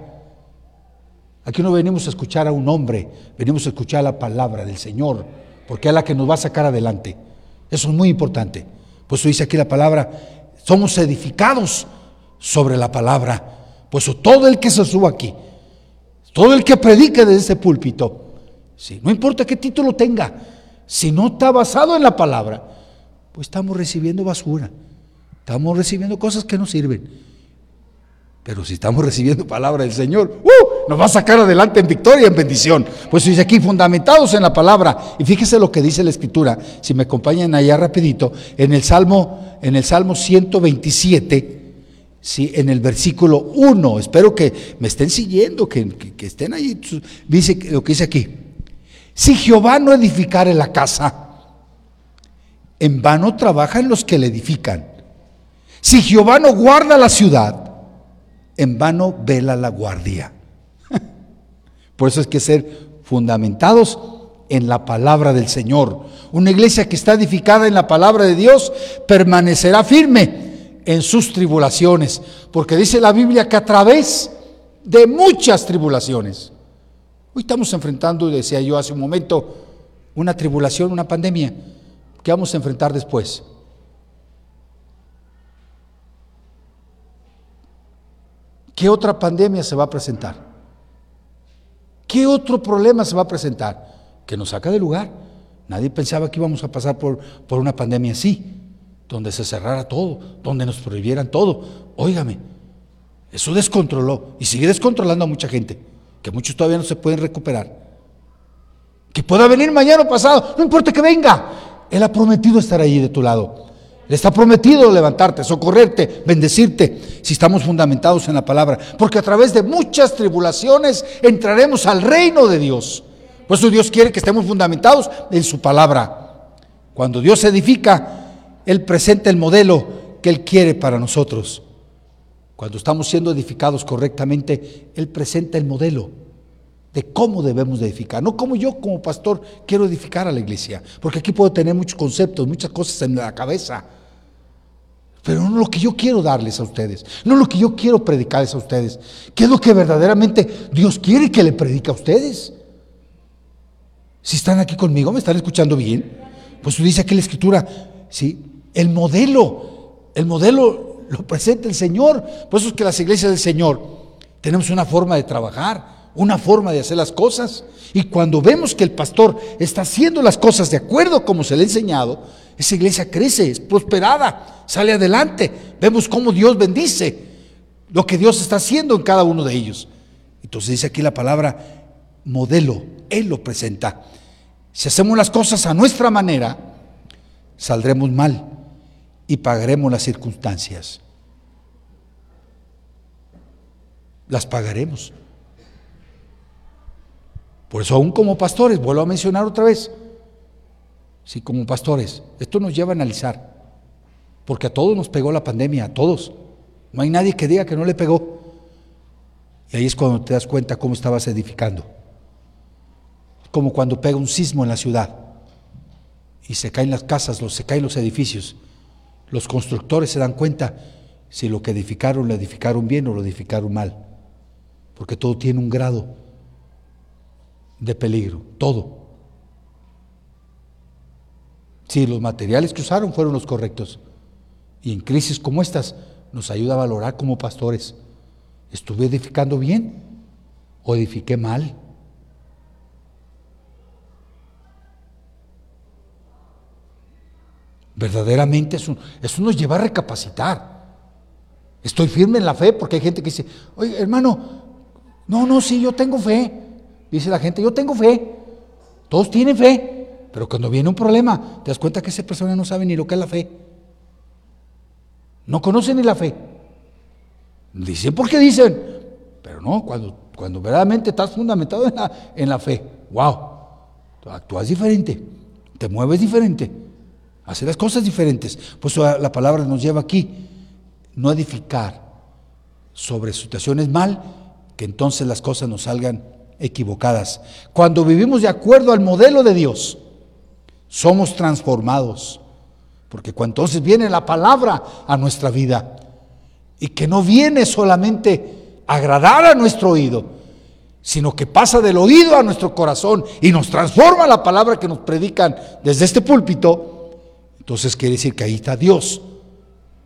Aquí no venimos a escuchar a un hombre, venimos a escuchar la palabra del Señor, porque es la que nos va a sacar adelante. Eso es muy importante. Pues dice aquí la palabra, somos edificados sobre la palabra. Pues todo el que se suba aquí, todo el que predique desde ese púlpito, sí, no importa qué título tenga, si no está basado en la palabra, pues estamos recibiendo basura. Estamos recibiendo cosas que no sirven. Pero si estamos recibiendo palabra del Señor, ¡uh! nos va a sacar adelante en victoria, en bendición. Pues dice aquí, fundamentados en la palabra. Y fíjese lo que dice la Escritura, si me acompañan allá rapidito, en el Salmo, en el Salmo 127, Sí, en el versículo 1, espero que me estén siguiendo, que, que, estén ahí. Dice lo que dice aquí: Si Jehová no edificare la casa, en vano trabajan los que le edifican. Si Jehová no guarda la ciudad, en vano vela la guardia. Por eso es que ser fundamentados en la palabra del Señor. Una iglesia que está edificada en la palabra de Dios permanecerá firme en sus tribulaciones, porque dice la Biblia que a través de muchas tribulaciones, hoy estamos enfrentando, decía yo hace un momento, una tribulación, una pandemia, que vamos a enfrentar después. ¿Qué otra pandemia se va a presentar? ¿Qué otro problema se va a presentar? Que nos saca de lugar. Nadie pensaba que íbamos a pasar por, por una pandemia así, donde se cerrara todo, donde nos prohibieran todo. Óigame, eso descontroló y sigue descontrolando a mucha gente, que muchos todavía no se pueden recuperar. Que pueda venir mañana o pasado, no importa que venga. Él ha prometido estar allí de tu lado. Le está prometido levantarte, socorrerte, bendecirte, si estamos fundamentados en la palabra. Porque a través de muchas tribulaciones entraremos al reino de Dios. Por eso Dios quiere que estemos fundamentados en su palabra. Cuando Dios edifica, Él presenta el modelo que Él quiere para nosotros. Cuando estamos siendo edificados correctamente, Él presenta el modelo de cómo debemos de edificar. No como yo como pastor quiero edificar a la iglesia, porque aquí puedo tener muchos conceptos, muchas cosas en la cabeza. Pero no lo que yo quiero darles a ustedes, no lo que yo quiero predicarles a ustedes. ¿Qué es lo que verdaderamente Dios quiere que le predique a ustedes? Si están aquí conmigo, ¿me están escuchando bien? Pues dice aquí la escritura, ¿sí? El modelo, el modelo lo presenta el Señor. Por eso es que las iglesias del Señor tenemos una forma de trabajar, una forma de hacer las cosas. Y cuando vemos que el pastor está haciendo las cosas de acuerdo como se le ha enseñado, esa iglesia crece, es prosperada, sale adelante. Vemos cómo Dios bendice lo que Dios está haciendo en cada uno de ellos. Entonces dice aquí la palabra modelo, Él lo presenta. Si hacemos las cosas a nuestra manera, saldremos mal y pagaremos las circunstancias. Las pagaremos. Por eso aún como pastores, vuelvo a mencionar otra vez, Sí, como pastores, esto nos lleva a analizar, porque a todos nos pegó la pandemia, a todos. No hay nadie que diga que no le pegó. Y ahí es cuando te das cuenta cómo estabas edificando. Como cuando pega un sismo en la ciudad y se caen las casas, se caen los edificios. Los constructores se dan cuenta si lo que edificaron lo edificaron bien o lo edificaron mal, porque todo tiene un grado de peligro, todo. Si los materiales que usaron fueron los correctos, y en crisis como estas nos ayuda a valorar como pastores, ¿estuve edificando bien o edifiqué mal? Verdaderamente eso, eso nos lleva a recapacitar. Estoy firme en la fe porque hay gente que dice, oye hermano, no, no, sí, yo tengo fe. Dice la gente, yo tengo fe. Todos tienen fe. Pero cuando viene un problema, te das cuenta que esa persona no sabe ni lo que es la fe. No conoce ni la fe. Dicen porque dicen, pero no, cuando, cuando verdaderamente estás fundamentado en la, en la fe, wow, actúas diferente, te mueves diferente hacer las cosas diferentes. Pues la palabra nos lleva aquí, no edificar sobre situaciones mal, que entonces las cosas nos salgan equivocadas. Cuando vivimos de acuerdo al modelo de Dios, somos transformados, porque cuando entonces viene la palabra a nuestra vida, y que no viene solamente a agradar a nuestro oído, sino que pasa del oído a nuestro corazón y nos transforma la palabra que nos predican desde este púlpito, entonces quiere decir que ahí está Dios.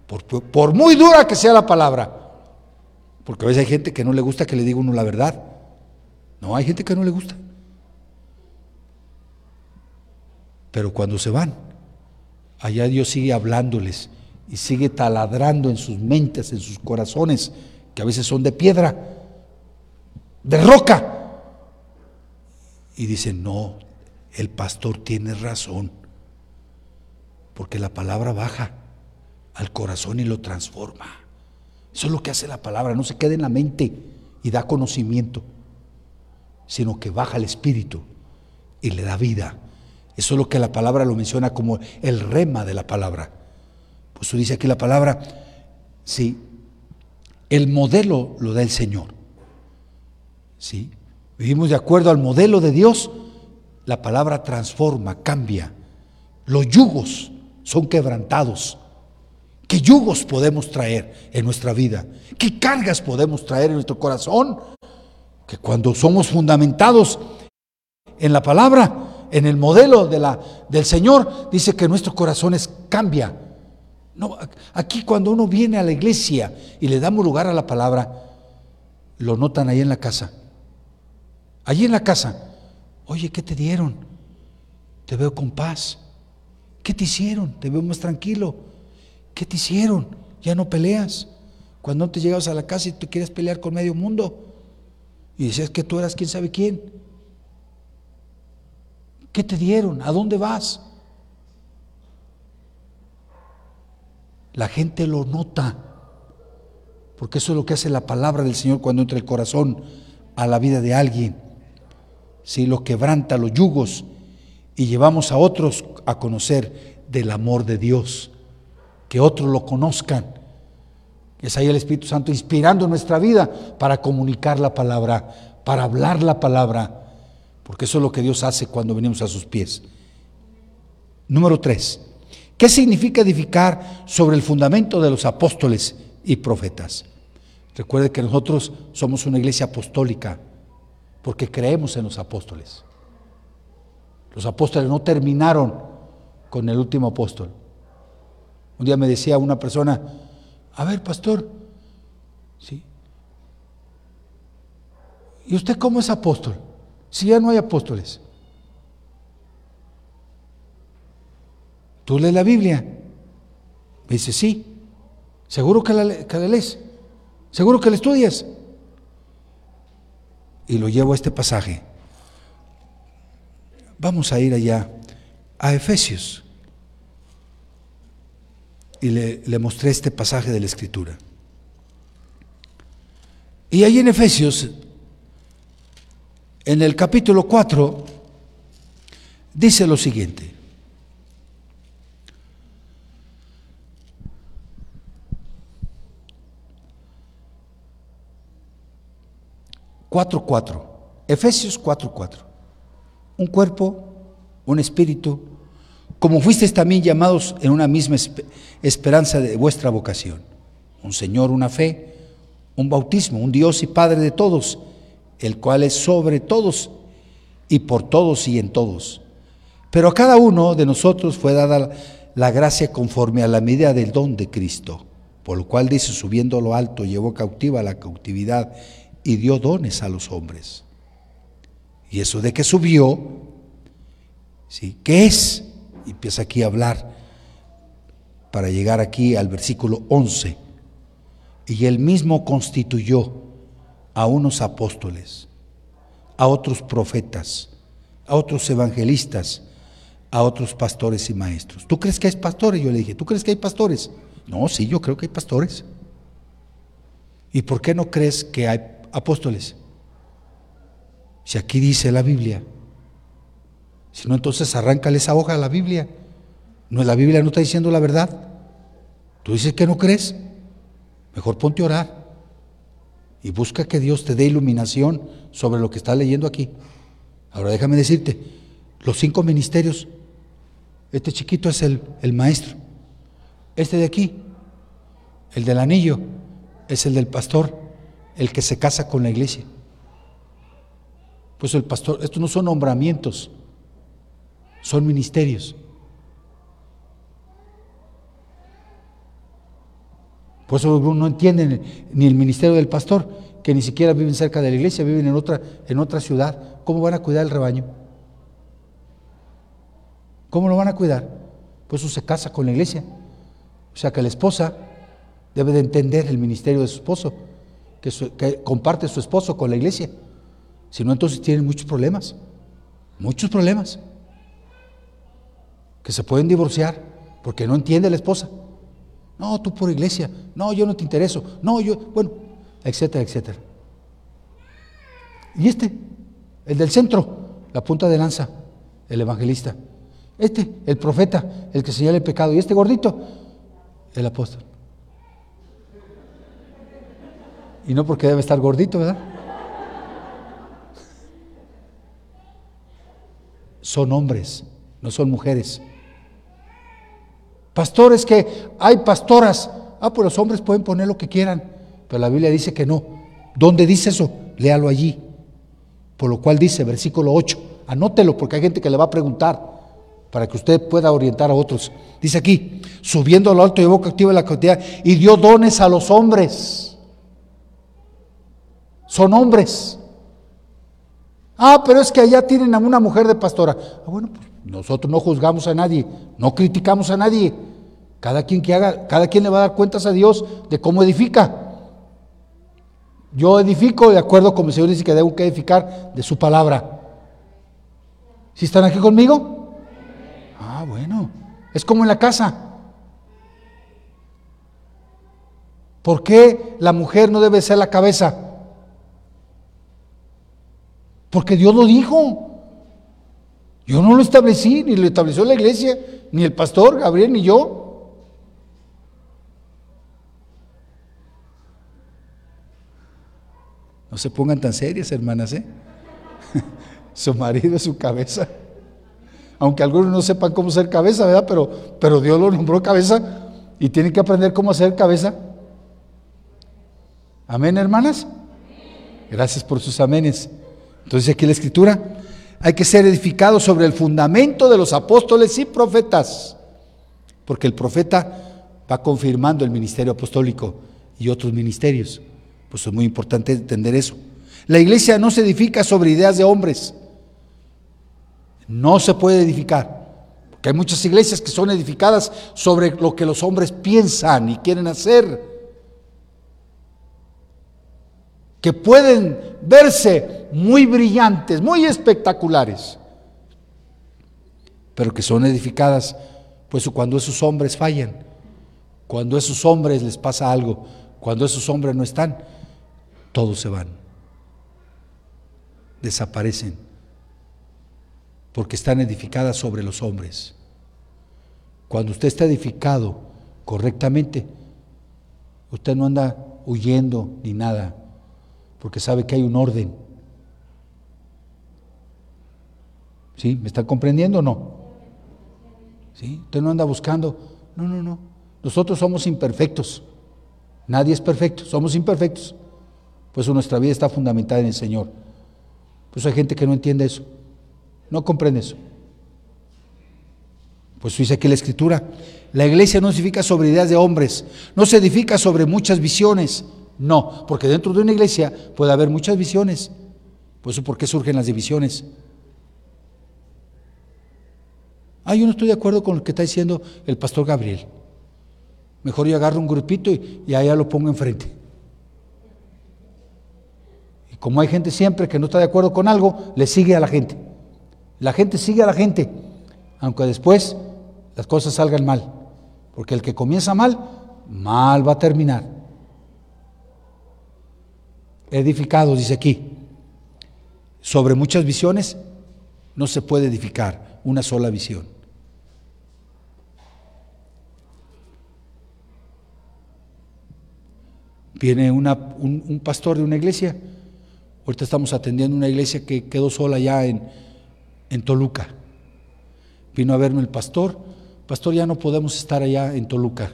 Por, muy dura que sea la palabra. Porque a veces hay gente que no le gusta que le diga uno la verdad. No, hay gente que no le gusta. Pero cuando se van, allá Dios sigue hablándoles y sigue taladrando en sus mentes, en sus corazones, que a veces son de piedra, de roca. Y dicen, no, el pastor tiene razón porque la palabra baja al corazón y lo transforma. Eso es lo que hace la palabra, no se queda en la mente y da conocimiento, sino que baja al espíritu y le da vida. Eso es lo que la palabra lo menciona como el rema de la palabra. Pues eso dice aquí la palabra, sí, el modelo lo da el Señor. ¿Sí? Vivimos de acuerdo al modelo de Dios, la palabra transforma, cambia. Los yugos son quebrantados. ¿Qué yugos podemos traer en nuestra vida? ¿Qué cargas podemos traer en nuestro corazón? Que cuando somos fundamentados en la palabra, en el modelo de la, del Señor, dice que nuestro corazón es, cambia. No, aquí cuando uno viene a la iglesia y le damos lugar a la palabra, lo notan ahí en la casa. Allí en la casa, oye, ¿qué te dieron? Te veo con paz. ¿Qué te hicieron? Te veo más tranquilo. ¿Qué te hicieron? Ya no peleas. Cuando te llegabas a la casa y tú quieres pelear con medio mundo y decías que tú eras quién sabe quién. ¿Qué te dieron? ¿A dónde vas? La gente lo nota, porque eso es lo que hace la palabra del Señor cuando entra el corazón a la vida de alguien. Si lo quebranta los yugos y llevamos a otros a conocer del amor de Dios, que otros lo conozcan. Es ahí el Espíritu Santo inspirando nuestra vida para comunicar la palabra, para hablar la palabra, porque eso es lo que Dios hace cuando venimos a sus pies. Número tres, ¿qué significa edificar sobre el fundamento de los apóstoles y profetas? Recuerde que nosotros somos una iglesia apostólica porque creemos en los apóstoles. Los apóstoles no terminaron con el último apóstol. Un día me decía una persona, a ver, pastor, ¿sí? ¿Y usted cómo es apóstol? Si ya no hay apóstoles. ¿Tú lees la Biblia? Me dice, sí. ¿Seguro que la, lees? ¿Seguro que la estudias? Y lo llevo a este pasaje. Vamos a ir allá a Efesios. Y le, mostré este pasaje de la Escritura. Y ahí en Efesios, en el capítulo 4, dice lo siguiente. Cuatro, cuatro. Efesios 4, 4 un cuerpo, un espíritu, como fuisteis también llamados en una misma esperanza de vuestra vocación. un Señor, una fe, un bautismo, un Dios y Padre de todos, el cual es sobre todos y por todos y en todos. Pero a cada uno de nosotros fue dada la gracia conforme a la medida del don de Cristo, por lo cual dice, subiendo lo alto, llevó cautiva la cautividad y dio dones a los hombres. Y eso de que subió, ¿sí? ¿qué es? Y empieza aquí a hablar para llegar aquí al versículo 11. Y él mismo constituyó a unos apóstoles, a otros profetas, a otros evangelistas, a otros pastores y maestros. ¿Tú crees que hay pastores? Yo le dije, ¿tú crees que hay pastores? No, sí, yo creo que hay pastores. ¿Y por qué no crees que hay apóstoles? Si aquí dice la Biblia. Si no, entonces arráncale esa hoja a la Biblia. No, la Biblia no está diciendo la verdad. Tú dices que no crees. Mejor ponte a orar y busca que Dios te dé iluminación sobre lo que está leyendo aquí. Ahora déjame decirte, los cinco ministerios, este chiquito es el, el maestro, este de aquí, el del anillo, es el del pastor, el que se casa con la iglesia. Pues el pastor, estos no son nombramientos, son ministerios. Por eso no entienden ni el ministerio del pastor, que ni siquiera viven cerca de la iglesia, viven en otra, en otra ciudad. ¿Cómo van a cuidar el rebaño? ¿Cómo lo van a cuidar? Pues eso se casa con la iglesia. O sea que la esposa debe de entender el ministerio de su esposo, que, que comparte su esposo con la iglesia. Si no, entonces tienen muchos problemas. Muchos problemas. Que se pueden divorciar porque no entiende la esposa. No, tú por iglesia. No, yo no te intereso. No, yo, bueno, etcétera, etcétera. Y este, el del centro, la punta de lanza, el evangelista. Este, el profeta, el que señala el pecado. Y este gordito, el apóstol. Y no porque debe estar gordito, ¿verdad? Son hombres, no son mujeres. Pastores que hay pastoras. Ah, pues los hombres pueden poner lo que quieran, pero la Biblia dice que no. ¿Dónde dice eso? Léalo allí. Por lo cual dice, versículo 8, anótelo porque hay gente que le va a preguntar para que usted pueda orientar a otros. Dice aquí, subiendo a lo alto llevó activa la cautividad y dio dones a los hombres. Son hombres. Ah, pero es que allá tienen a una mujer de pastora. Ah, bueno, pues nosotros no juzgamos a nadie, no criticamos a nadie. Cada quien que haga, cada quien le va a dar cuentas a Dios de cómo edifica. Yo edifico de acuerdo como el Señor dice que debo que edificar de su palabra. ¿Si están aquí conmigo? Ah, bueno. Es como en la casa. ¿Por qué la mujer no debe ser la cabeza? Porque Dios lo dijo. Yo no lo establecí, ni lo estableció la iglesia, ni el pastor Gabriel, ni yo. No se pongan tan serias, hermanas, ¿eh? su marido es su cabeza. Aunque algunos no sepan cómo ser cabeza, ¿verdad? Pero, pero Dios lo nombró cabeza y tienen que aprender cómo ser cabeza. Amén, hermanas. Gracias por sus amenes. Entonces aquí la escritura, hay que ser edificado sobre el fundamento de los apóstoles y profetas, porque el profeta va confirmando el ministerio apostólico y otros ministerios. Pues es muy importante entender eso. La iglesia no se edifica sobre ideas de hombres. No se puede edificar. Porque hay muchas iglesias que son edificadas sobre lo que los hombres piensan y quieren hacer. Que pueden verse muy brillantes, muy espectaculares, pero que son edificadas pues cuando esos hombres fallan, cuando esos hombres les pasa algo, cuando esos hombres no están, todos se van, desaparecen, porque están edificadas sobre los hombres. Cuando usted está edificado correctamente, usted no anda huyendo ni nada porque sabe que hay un orden. ¿Sí? ¿Me están comprendiendo o no? ¿Sí? Usted no anda buscando. No, no, no. Nosotros somos imperfectos. Nadie es perfecto, somos imperfectos. Pues nuestra vida está fundamentada en el Señor. Pues hay gente que no entiende eso, no comprende eso. Pues dice aquí la escritura, la iglesia no se edifica sobre ideas de hombres, no se edifica sobre muchas visiones, no, porque dentro de una iglesia puede haber muchas visiones. Por eso, ¿por qué surgen las divisiones? Ah, yo no estoy de acuerdo con lo que está diciendo el pastor Gabriel. Mejor yo agarro un grupito y, y allá lo pongo enfrente. Y como hay gente siempre que no está de acuerdo con algo, le sigue a la gente. La gente sigue a la gente, aunque después las cosas salgan mal. Porque el que comienza mal, mal va a terminar. Edificado, dice aquí. Sobre muchas visiones no se puede edificar una sola visión. Viene un, pastor de una iglesia. Ahorita estamos atendiendo una iglesia que quedó sola ya en, en Toluca. Vino a verme el pastor. Pastor, ya no podemos estar allá en Toluca.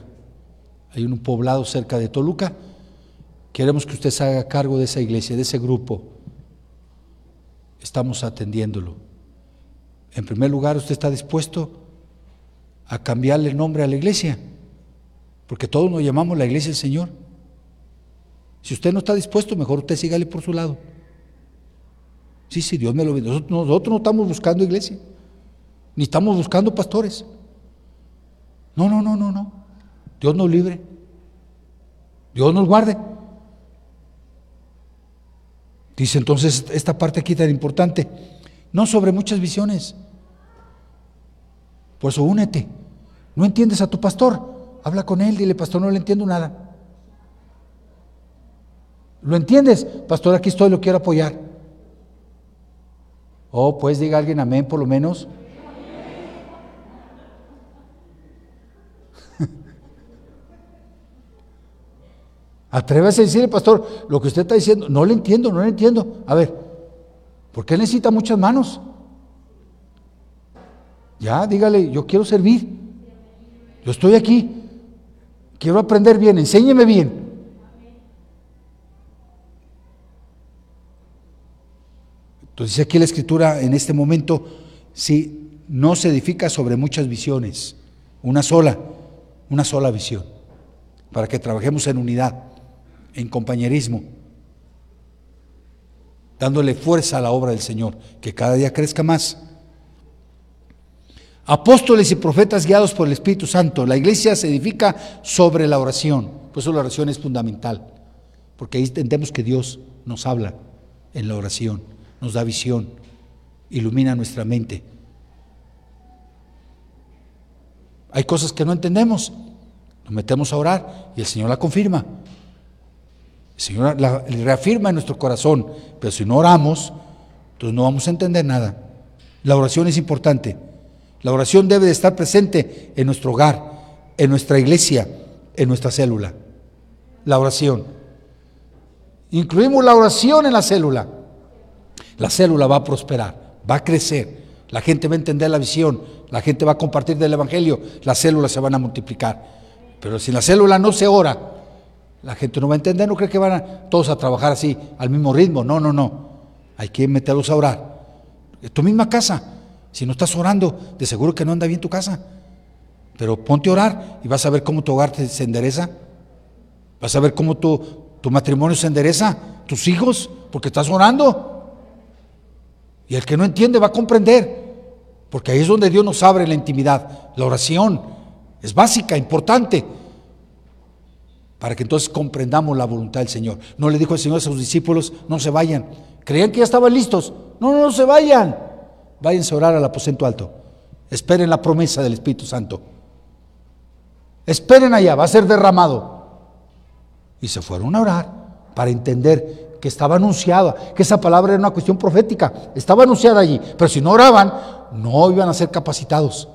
Hay un poblado cerca de Toluca. Queremos que usted se haga cargo de esa iglesia, de ese grupo. Estamos atendiéndolo. En primer lugar, usted está dispuesto a cambiarle el nombre a la iglesia, porque todos nos llamamos la iglesia del Señor. Si usted no está dispuesto, mejor usted sígale por su lado. Sí, sí, Dios me lo bendiga. Nosotros, no estamos buscando iglesia, ni estamos buscando pastores. No, no, no, no, no. Dios nos libre. Dios nos guarde. Dice entonces esta parte aquí tan importante, no sobre muchas visiones. Por eso únete. No entiendes a tu pastor, habla con él, dile, pastor, no le entiendo nada. ¿Lo entiendes? Pastor, aquí estoy, lo quiero apoyar. Oh, pues diga alguien amén por lo menos. Atrévase a decirle, pastor, lo que usted está diciendo, no le entiendo, no le entiendo. A ver, ¿por qué necesita muchas manos? Ya, dígale, yo quiero servir. Yo estoy aquí. Quiero aprender bien, enséñeme bien. Entonces aquí la escritura en este momento, si no se edifica sobre muchas visiones, una sola, una sola visión, para que trabajemos en unidad, en compañerismo, dándole fuerza a la obra del Señor, que cada día crezca más. Apóstoles y profetas guiados por el Espíritu Santo. La iglesia se edifica sobre la oración. Por eso la oración es fundamental. Porque ahí entendemos que Dios nos habla en la oración nos da visión, ilumina nuestra mente. Hay cosas que no entendemos, nos metemos a orar y el Señor la confirma. Señor la reafirma en nuestro corazón, pero si no oramos, entonces no vamos a entender nada. La oración es importante. La oración debe de estar presente en nuestro hogar, en nuestra iglesia, en nuestra célula. La oración. Incluimos la oración en la célula la célula va a prosperar, va a crecer, la gente va a entender la visión, la gente va a compartir del Evangelio, las células se van a multiplicar. Pero si la célula no se ora, la gente no va a entender, no cree que van a, todos a trabajar así, al mismo ritmo. No, no, no. Hay que meterlos a orar. En tu misma casa, si no estás orando, de seguro que no anda bien tu casa. Pero ponte a orar y vas a ver cómo tu hogar se endereza. Vas a ver cómo tu, tu matrimonio se endereza, tus hijos, porque estás orando. Y el que no entiende va a comprender, porque ahí es donde Dios nos abre la intimidad. La oración es básica, importante, para que entonces comprendamos la voluntad del Señor. No le dijo el Señor a sus discípulos, no se vayan. Creían que ya estaban listos. No, no, no se vayan. Váyanse a orar al aposento alto. Esperen la promesa del Espíritu Santo. Esperen allá, va a ser derramado. Y se fueron a orar para entender que estaba anunciada, que esa palabra era una cuestión profética, estaba anunciada allí, pero si no oraban, no iban a ser capacitados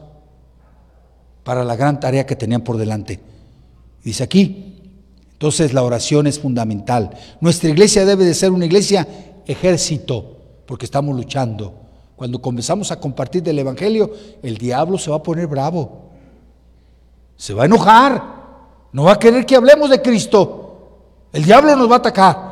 para la gran tarea que tenían por delante. Dice aquí, entonces la oración es fundamental. Nuestra iglesia debe de ser una iglesia ejército, porque estamos luchando. Cuando comenzamos a compartir del Evangelio, el diablo se va a poner bravo, se va a enojar, no va a querer que hablemos de Cristo. El diablo nos va a atacar.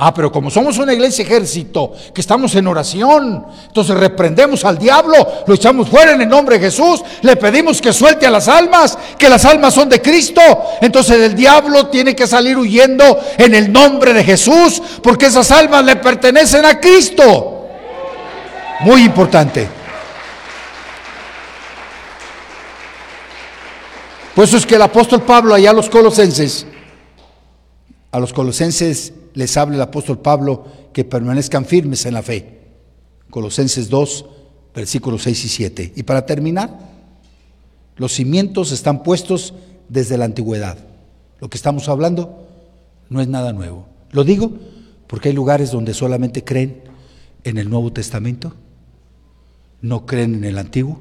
Ah, pero como somos una iglesia ejército, que estamos en oración, entonces reprendemos al diablo, lo echamos fuera en el nombre de Jesús, le pedimos que suelte a las almas, que las almas son de Cristo. Entonces el diablo tiene que salir huyendo en el nombre de Jesús, porque esas almas le pertenecen a Cristo. Muy importante. Por eso es que el apóstol Pablo allá a los colosenses, a los colosenses les habla el apóstol Pablo que permanezcan firmes en la fe. Colosenses 2, versículos 6 y 7. Y para terminar, los cimientos están puestos desde la antigüedad. Lo que estamos hablando no es nada nuevo. Lo digo porque hay lugares donde solamente creen en el Nuevo Testamento, no creen en el Antiguo.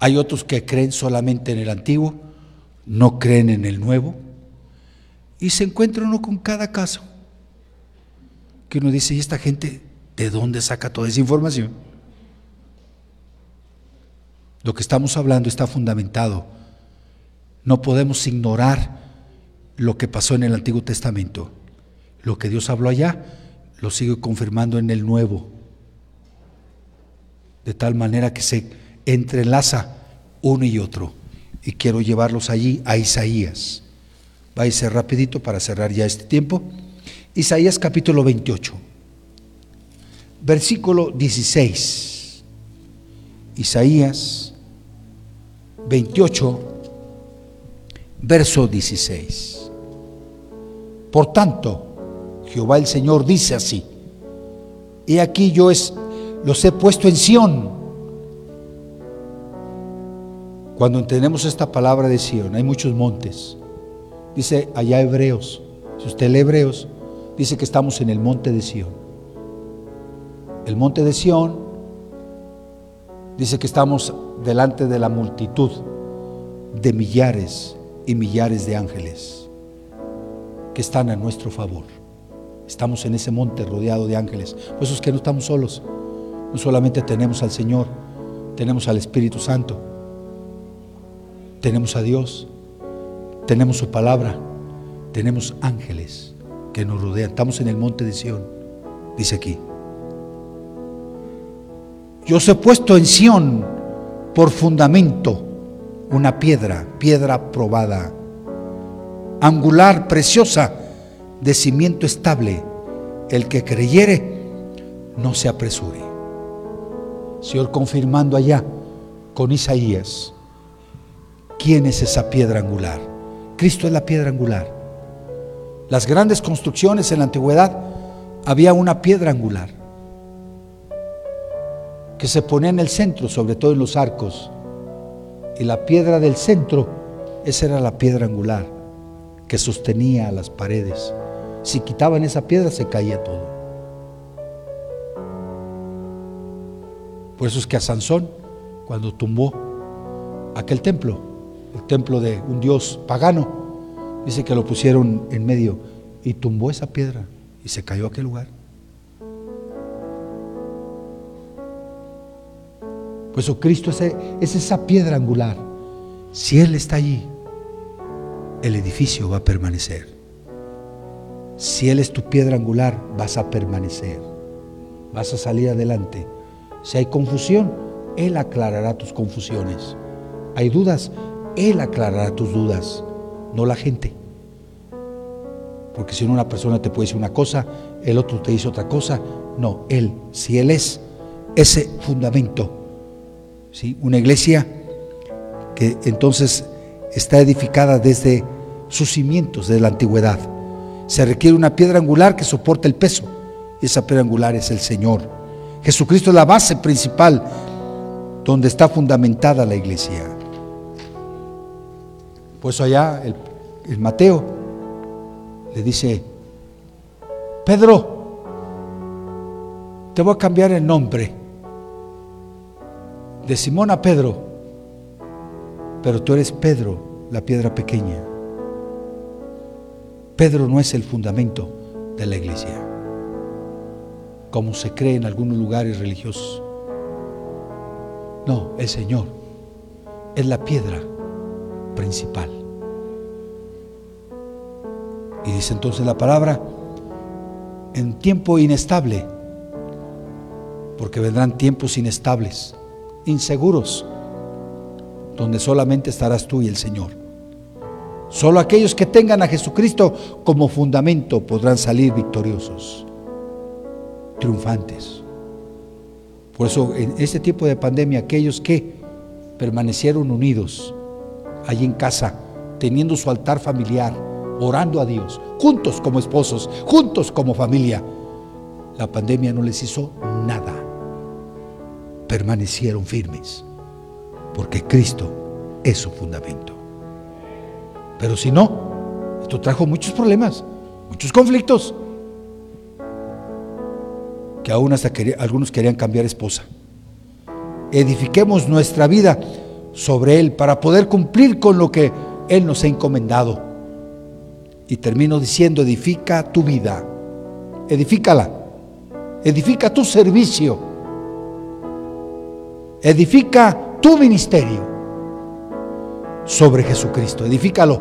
Hay otros que creen solamente en el Antiguo, no creen en el Nuevo. Y se encuentra uno con cada caso. Que uno dice, ¿y esta gente de dónde saca toda esa información? Lo que estamos hablando está fundamentado. No podemos ignorar lo que pasó en el Antiguo Testamento. Lo que Dios habló allá, lo sigue confirmando en el Nuevo. De tal manera que se entrelaza uno y otro. Y quiero llevarlos allí a Isaías. Váyase rapidito para cerrar ya este tiempo. Isaías capítulo 28, versículo 16. Isaías 28, verso 16. Por tanto, Jehová el Señor dice así, y aquí yo es, los he puesto en Sión. Cuando entendemos esta palabra de Sión, hay muchos montes. Dice allá Hebreos, si usted lee Hebreos, dice que estamos en el monte de Sión. El monte de Sión dice que estamos delante de la multitud de millares y millares de ángeles que están a nuestro favor. Estamos en ese monte rodeado de ángeles. Por eso es que no estamos solos. No solamente tenemos al Señor, tenemos al Espíritu Santo, tenemos a Dios, tenemos su palabra, tenemos ángeles que nos rodean. Estamos en el monte de Sión, dice aquí. Yo os he puesto en Sión por fundamento una piedra, piedra probada, angular, preciosa, de cimiento estable. El que creyere, no se apresure. Señor, confirmando allá con Isaías, ¿quién es esa piedra angular? Cristo es la piedra angular. Las grandes construcciones en la antigüedad había una piedra angular que se ponía en el centro, sobre todo en los arcos. Y la piedra del centro, esa era la piedra angular que sostenía las paredes. Si quitaban esa piedra se caía todo. Por eso es que a Sansón, cuando tumbó aquel templo, el templo de un dios pagano, dice que lo pusieron en medio y tumbó esa piedra y se cayó a aquel lugar. Pues oh, Cristo es esa piedra angular. Si Él está allí, el edificio va a permanecer. Si Él es tu piedra angular, vas a permanecer. Vas a salir adelante. Si hay confusión, Él aclarará tus confusiones. Hay dudas, él aclarará tus dudas, no la gente. Porque si una persona te puede decir una cosa, el otro te dice otra cosa. No, Él, si Él es ese fundamento, ¿sí? una iglesia que entonces está edificada desde sus cimientos, de la antigüedad. Se requiere una piedra angular que soporte el peso. Y esa piedra angular es el Señor. Jesucristo es la base principal donde está fundamentada la iglesia. Por eso allá el, Mateo le dice, Pedro, te voy a cambiar el nombre de Simón a Pedro, pero tú eres Pedro, la piedra pequeña. Pedro no es el fundamento de la iglesia, como se cree en algunos lugares religiosos. No, el Señor es la piedra principal. Y dice entonces la palabra, en tiempo inestable, porque vendrán tiempos inestables, inseguros, donde solamente estarás tú y el Señor. Solo aquellos que tengan a Jesucristo como fundamento podrán salir victoriosos, triunfantes. Por eso en este tiempo de pandemia, aquellos que permanecieron unidos allí en casa, teniendo su altar familiar, orando a Dios, juntos como esposos, juntos como familia, la pandemia no les hizo nada. Permanecieron firmes, porque Cristo es su fundamento. Pero si no, esto trajo muchos problemas, muchos conflictos, que aún hasta algunos querían cambiar esposa. Edifiquemos nuestra vida sobre Él para poder cumplir con lo que Él nos ha encomendado. Y termino diciendo, edifica tu vida, edifícala, edifica tu servicio, edifica tu ministerio sobre Jesucristo. Edifícalo.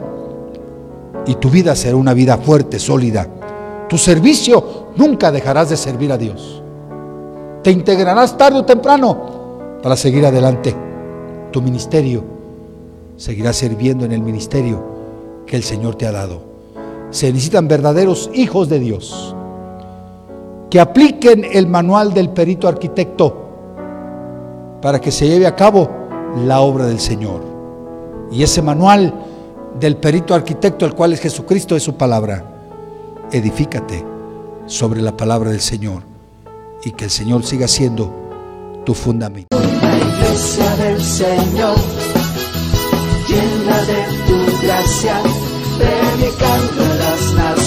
Y tu vida será una vida fuerte, sólida. Tu servicio nunca dejarás de servir a Dios. Te integrarás tarde o temprano para seguir adelante. Tu ministerio seguirá sirviendo en el ministerio que el Señor te ha dado. Se necesitan verdaderos hijos de Dios que apliquen el manual del perito arquitecto para que se lleve a cabo la obra del Señor. Y ese manual del perito arquitecto, el cual es Jesucristo, es su palabra. Edifícate sobre la palabra del Señor y que el Señor siga siendo tu fundamento. La iglesia del Señor, llena de tu gracia, predicando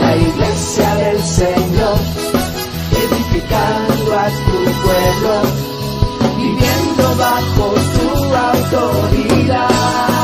La iglesia del Señor, edificando a tu pueblo, viviendo bajo tu autoridad.